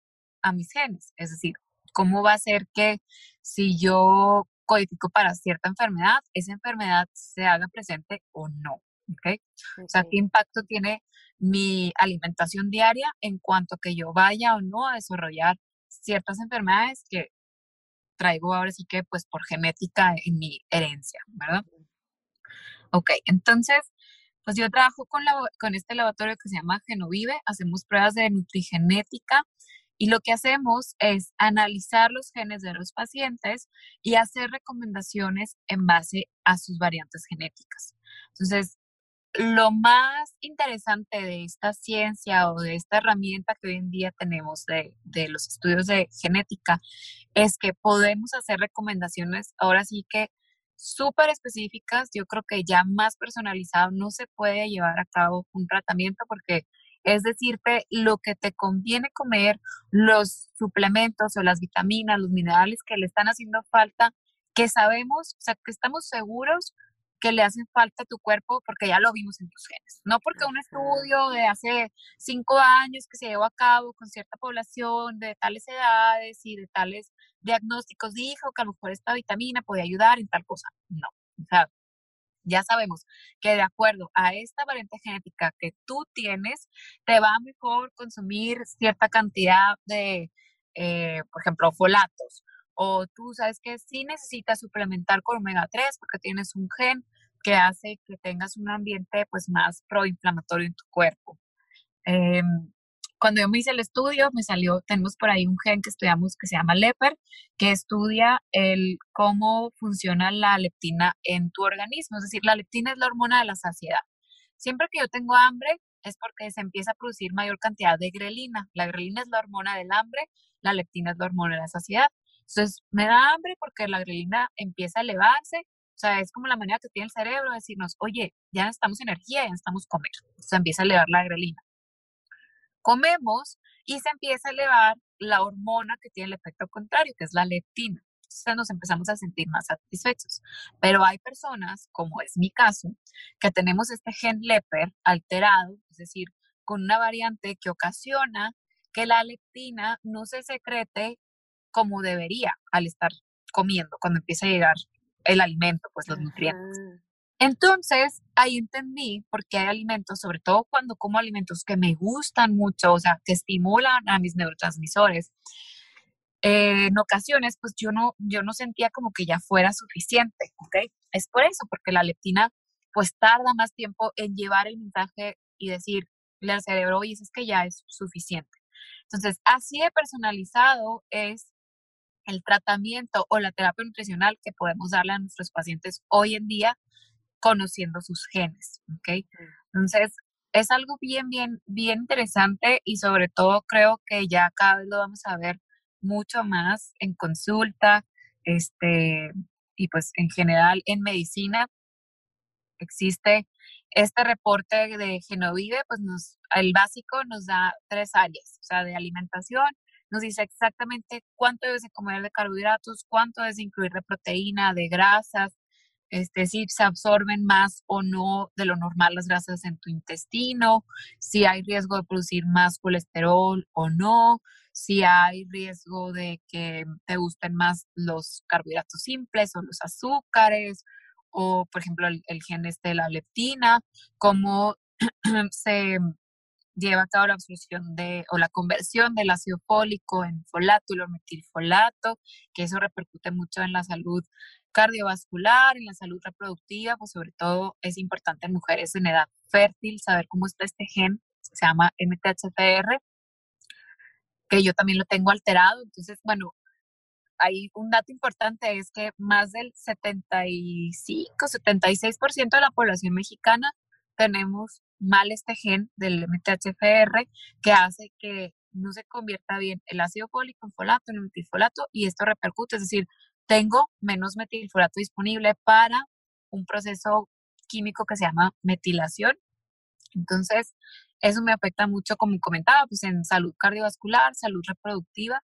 a mis genes, es decir, cómo va a ser que si yo codifico para cierta enfermedad, esa enfermedad se haga presente o no. ¿Ok? O sea, ¿qué impacto tiene mi alimentación diaria en cuanto que yo vaya o no a desarrollar ciertas enfermedades que traigo ahora sí que pues por genética en mi herencia, ¿verdad? Ok, entonces, pues yo trabajo con, con este laboratorio que se llama Genovive, hacemos pruebas de nutrigenética y lo que hacemos es analizar los genes de los pacientes y hacer recomendaciones en base a sus variantes genéticas. Entonces, lo más interesante de esta ciencia o de esta herramienta que hoy en día tenemos de, los estudios de genética es que podemos hacer recomendaciones ahora sí que súper específicas. Yo creo que ya más personalizado no se puede llevar a cabo un tratamiento porque es decirte lo que te conviene comer, los suplementos o las vitaminas, los minerales que le están haciendo falta, que sabemos, o sea, que estamos seguros que le hacen falta a tu cuerpo porque ya lo vimos en tus genes. No porque un estudio de hace cinco años que se llevó a cabo con cierta población de tales edades y de tales diagnósticos dijo que a lo mejor esta vitamina podía ayudar en tal cosa. No. O sea, ya sabemos que de acuerdo a esta variante genética que tú tienes, te va mejor consumir cierta cantidad de, eh, por ejemplo, folatos o tú sabes que sí necesitas suplementar con omega 3 porque tienes un gen que hace que tengas un ambiente pues más proinflamatorio en tu cuerpo. Em, cuando yo me hice el estudio, me salió, tenemos por ahí un gen que estudiamos que se llama LEPER, que estudia el cómo funciona la leptina en tu organismo. Es decir, la leptina es la hormona de la saciedad. Siempre que yo tengo hambre es porque se empieza a producir mayor cantidad de grelina. La grelina es la hormona del hambre, la leptina es la hormona de la saciedad. Entonces, me da hambre porque la grelina empieza a elevarse. O sea, es como la manera que tiene el cerebro de decirnos, oye, ya necesitamos energía, ya necesitamos comer. Entonces, empieza a elevar la grelina. Comemos y se empieza a elevar la hormona que tiene el efecto contrario, que es la leptina. Entonces nos empezamos a sentir más satisfechos. Pero hay personas, como es mi caso, que tenemos este gen LEPER alterado, es decir, con una variante que ocasiona que la leptina no se secrete como debería al estar comiendo, cuando empieza a llegar el alimento, pues los nutrientes. Entonces, ahí entendí por qué hay alimentos, sobre todo cuando como alimentos que me gustan mucho, o sea, que estimulan a mis neurotransmisores. Eh, en ocasiones, pues yo no, yo no sentía como que ya fuera suficiente, ¿ok? Es por eso, porque la leptina, pues tarda más tiempo en llevar el mensaje y decirle al cerebro, oye, es que ya es suficiente. Entonces, así de personalizado es el tratamiento o la terapia nutricional que podemos darle a nuestros pacientes hoy en día conociendo sus genes, ¿ok? Entonces, es algo bien, bien, bien interesante y sobre todo creo que ya cada vez lo vamos a ver mucho más en consulta, este, y pues en general en medicina existe este reporte de Genovive, pues nos, el básico nos da tres áreas, o sea, de alimentación, nos dice exactamente cuánto debes de comer de carbohidratos, cuánto debes de incluir de proteína, de grasas, este, si se absorben más o no de lo normal las grasas en tu intestino, si hay riesgo de producir más colesterol o no, si hay riesgo de que te gusten más los carbohidratos simples o los azúcares, o por ejemplo el, el gen este de la leptina, cómo se lleva a cabo la absorción de o la conversión del ácido fólico en folato metilfolato, que eso repercute mucho en la salud cardiovascular, en la salud reproductiva, pues sobre todo es importante en mujeres en edad fértil saber cómo está este gen, se llama MTHFR, que yo también lo tengo alterado. Entonces, bueno, hay un dato importante es que más del 75, 76% de la población mexicana tenemos mal este gen del MTHFR que hace que no se convierta bien el ácido fólico en folato, en metilfolato, y esto repercute, es decir, tengo menos metilfolato disponible para un proceso químico que se llama metilación. Entonces, eso me afecta mucho, como comentaba, pues en salud cardiovascular, salud reproductiva,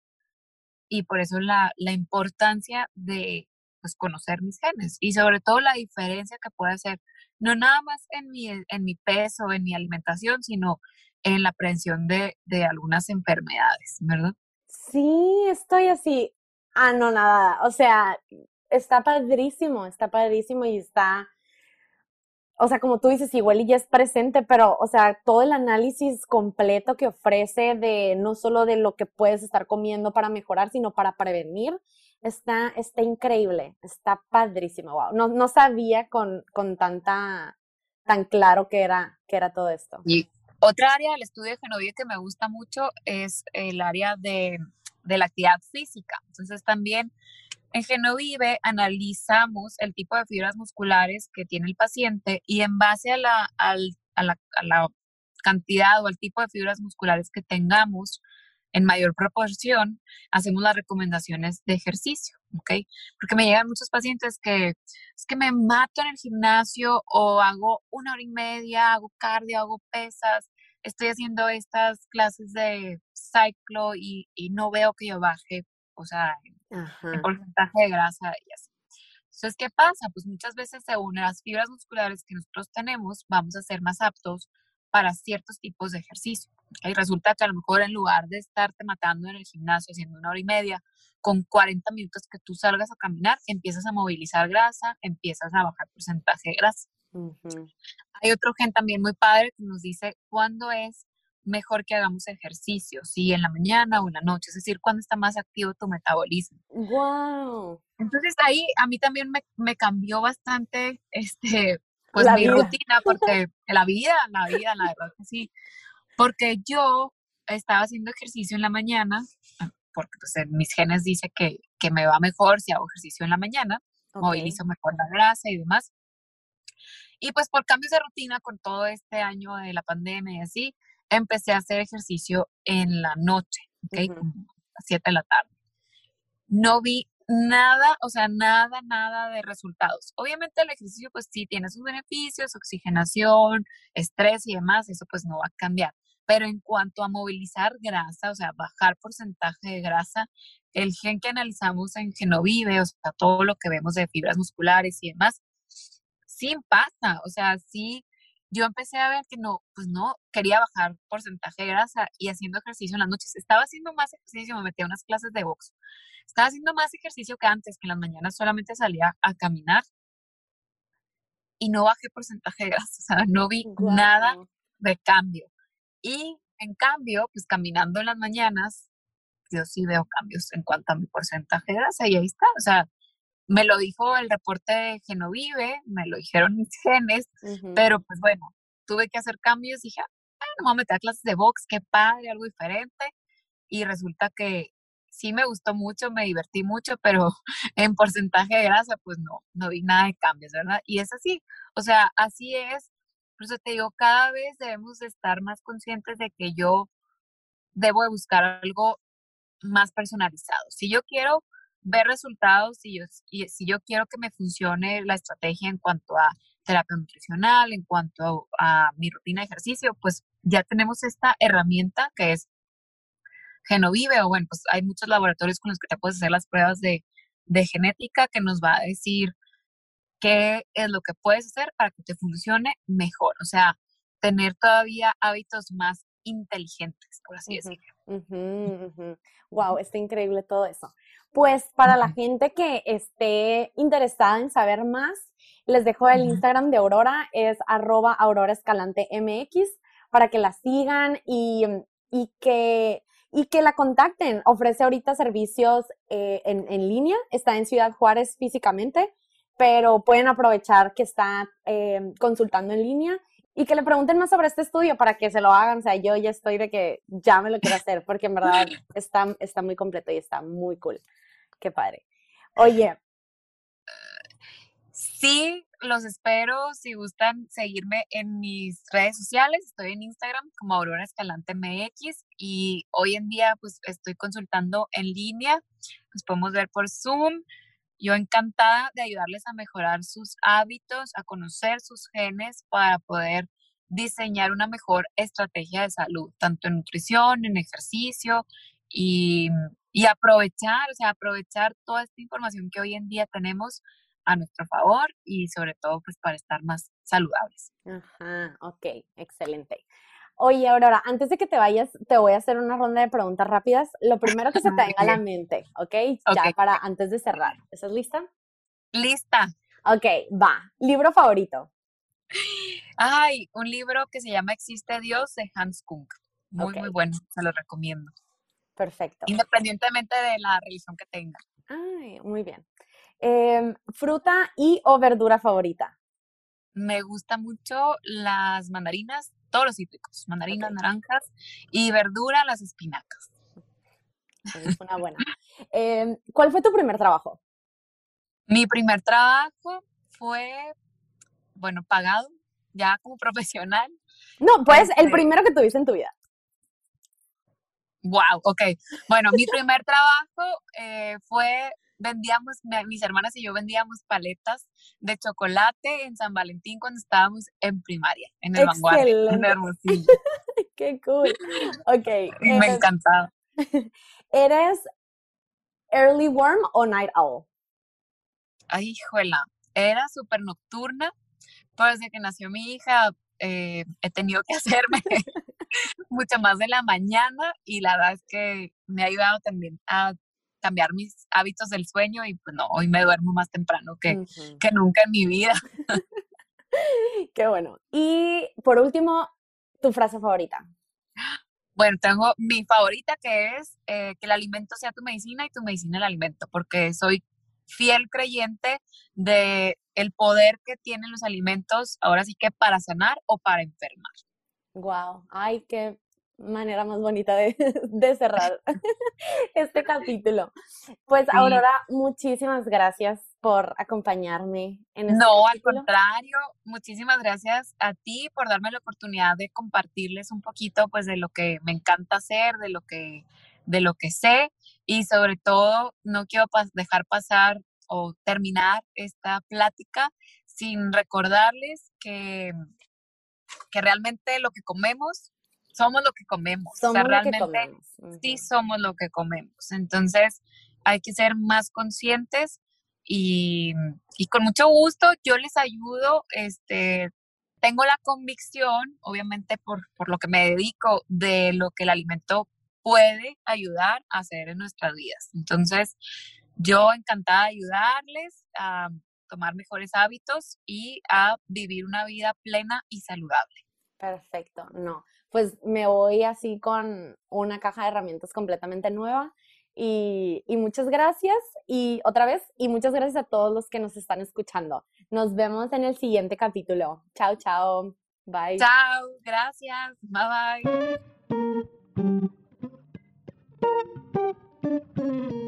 y por eso la, la importancia de pues, conocer mis genes y sobre todo la diferencia que puede hacer no nada más en mi, en mi peso, en mi alimentación, sino en la prevención de, de algunas enfermedades, ¿verdad? Sí, estoy así anonadada. O sea, está padrísimo, está padrísimo y está... o sea, como tú dices, igual y ya es presente, pero, o sea, todo el análisis completo que ofrece de no solo de lo que puedes estar comiendo para mejorar, sino para prevenir, está, está increíble, está padrísimo, wow. No, no sabía con, con tanta, tan claro que era, que era todo esto. Y otra área del estudio de Genovie que me gusta mucho es el área de, de la actividad física. Entonces también en Genovive analizamos el tipo de fibras musculares que tiene el paciente y en base a la, a a la cantidad o al tipo de fibras musculares que tengamos en mayor proporción, hacemos las recomendaciones de ejercicio, ¿ok? Porque me llegan muchos pacientes que es que me mato en el gimnasio o hago una hora y media, hago cardio, hago pesas, estoy haciendo estas clases de ciclo y, y no veo que yo baje, o sea, el porcentaje de grasa y así. Entonces, ¿qué pasa? Pues muchas veces según las fibras musculares que nosotros tenemos, vamos a ser más aptos para ciertos tipos de ejercicio. Y resulta que a lo mejor en lugar de estarte matando en el gimnasio haciendo una hora y media, con 40 minutos que tú salgas a caminar, empiezas a movilizar grasa, empiezas a bajar porcentaje de grasa. Hay otro gen también muy padre que nos dice cuándo es mejor que hagamos ejercicio, si en la mañana o en la noche, es decir, cuando está más activo tu metabolismo. Wow. Entonces ahí a mí también me, me cambió bastante este pues mi rutina porque la vida, la vida, la verdad que sí. Porque yo estaba haciendo ejercicio en la mañana, porque pues en mis genes dice que, que me va mejor si hago ejercicio en la mañana, movilizo mejor la grasa y demás. Y pues por cambios de rutina con todo este año de la pandemia y así, empecé a hacer ejercicio en la noche, ¿ok? a las 7 de la tarde. No vi nada, o sea, nada, nada de resultados. Obviamente el ejercicio pues sí tiene sus beneficios, oxigenación, estrés y demás, eso pues no va a cambiar. Pero en cuanto a movilizar grasa, o sea, bajar porcentaje de grasa, el gen que analizamos en Genovive, o sea, todo lo que vemos de fibras musculares y demás, sí pasa, o sea, sí yo empecé a ver que no, pues no, quería bajar porcentaje de grasa y haciendo ejercicio en las noches. Estaba haciendo más ejercicio, me metí a unas clases de box. Estaba haciendo más ejercicio que antes, que en las mañanas solamente salía a caminar y no bajé porcentaje de grasa, o sea, no vi nada de cambio. Y en cambio, pues caminando en las mañanas, yo sí veo cambios en cuanto a mi porcentaje de grasa y ahí está, o sea, me lo dijo el reporte de Genovive, me lo dijeron mis genes, pero pues bueno, tuve que hacer cambios y dije, ah, no voy a meter a clases de box, qué padre, algo diferente. Y resulta que sí me gustó mucho, me divertí mucho, pero en porcentaje de grasa, pues no, no vi nada de cambios, ¿verdad? Y es así, o sea, así es. Por eso te digo, cada vez debemos de estar más conscientes de que yo debo de buscar algo más personalizado. Si yo quiero ver resultados y, yo, y si yo quiero que me funcione la estrategia en cuanto a terapia nutricional, en cuanto a mi rutina de ejercicio, pues ya tenemos esta herramienta que es Genovive o bueno, pues hay muchos laboratorios con los que te puedes hacer las pruebas de, de genética que nos va a decir qué es lo que puedes hacer para que te funcione mejor, o sea, tener todavía hábitos más inteligentes, por así decirlo. Wow, está increíble todo eso. Pues para la gente que esté interesada en saber más, les dejo el Instagram de Aurora, es arroba Aurora Escalante MX, para que la sigan y, que, y que la contacten. Ofrece ahorita servicios eh, en, línea, está en Ciudad Juárez físicamente, pero pueden aprovechar que está eh, consultando en línea y que le pregunten más sobre este estudio para que se lo hagan. O sea, yo ya estoy de que ya me lo quiero hacer porque en verdad está, está muy completo y está muy cool. Qué padre. Oye. Sí, los espero. Si gustan seguirme en mis redes sociales, estoy en Instagram como Aurora Escalante MX y hoy en día pues estoy consultando en línea. Nos podemos ver por Zoom. Yo encantada de ayudarles a mejorar sus hábitos, a conocer sus genes para poder diseñar una mejor estrategia de salud, tanto en nutrición, en ejercicio y, aprovechar, o sea, aprovechar toda esta información que hoy en día tenemos a nuestro favor y sobre todo pues para estar más saludables. Ajá, ok, excelente. Oye, Aurora, antes de que te vayas, te voy a hacer una ronda de preguntas rápidas. Lo primero que se te venga a la mente, ¿ok? Ya para antes de cerrar. ¿Estás lista? Lista. Ok, va. ¿Libro favorito? Ay, un libro que se llama Existe Dios de Hans Kung. Muy, muy bueno, se lo recomiendo. Perfecto. Independientemente de la religión que tenga. Ay, muy bien. Em, ¿Fruta y o verdura favorita? Me gusta mucho las mandarinas, todos los cítricos, mandarinas, naranjas y verdura, las espinacas. Es una buena. Em, ¿Cuál fue tu primer trabajo? Mi primer trabajo fue, bueno, pagado, ya como profesional. No, pues el este primero que tuviste en tu vida. Wow, ok. Bueno, mi primer trabajo eh, fue, vendíamos, mis hermanas y yo vendíamos paletas de chocolate en San Valentín cuando estábamos en primaria, en el Vanguardia, en Hermosillo. Qué cool. Ok. Me encantaba. ¿Eres early worm o night owl? Ay, hijuela, era súper nocturna, pero desde que nació mi hija eh, he tenido que hacerme mucho más de la mañana y la verdad es que me ha ayudado también a cambiar mis hábitos del sueño y pues no, hoy me duermo más temprano que, que nunca en mi vida. Qué bueno. Y por último, tu frase favorita. Bueno, tengo mi favorita que es eh, que el alimento sea tu medicina y tu medicina el alimento, porque soy fiel creyente de el poder que tienen los alimentos, ahora sí que para sanar o para enfermar. Wow, ay, qué manera más bonita de, de cerrar este capítulo. Pues Aurora, muchísimas gracias por acompañarme en este No, al contrario, muchísimas gracias a ti por darme la oportunidad de compartirles un poquito pues de lo que me encanta hacer, de lo que de lo que sé y sobre todo no quiero dejar pasar o terminar esta plática sin recordarles que que realmente lo que comemos somos lo que comemos. Somos o sea, realmente sí somos lo que comemos. Entonces hay que ser más conscientes y, y, con mucho gusto yo les ayudo. Este, tengo la convicción, obviamente por, por lo que me dedico, de lo que el alimento puede ayudar a hacer en nuestras vidas. Entonces, yo encantada de ayudarles a tomar mejores hábitos y a vivir una vida plena y saludable. Perfecto, no. Pues me voy así con una caja de herramientas completamente nueva y, y, muchas gracias y otra vez y muchas gracias a todos los que nos están escuchando. Nos vemos en el siguiente capítulo. Chao, chao. Bye. Chao, gracias. Bye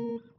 bye.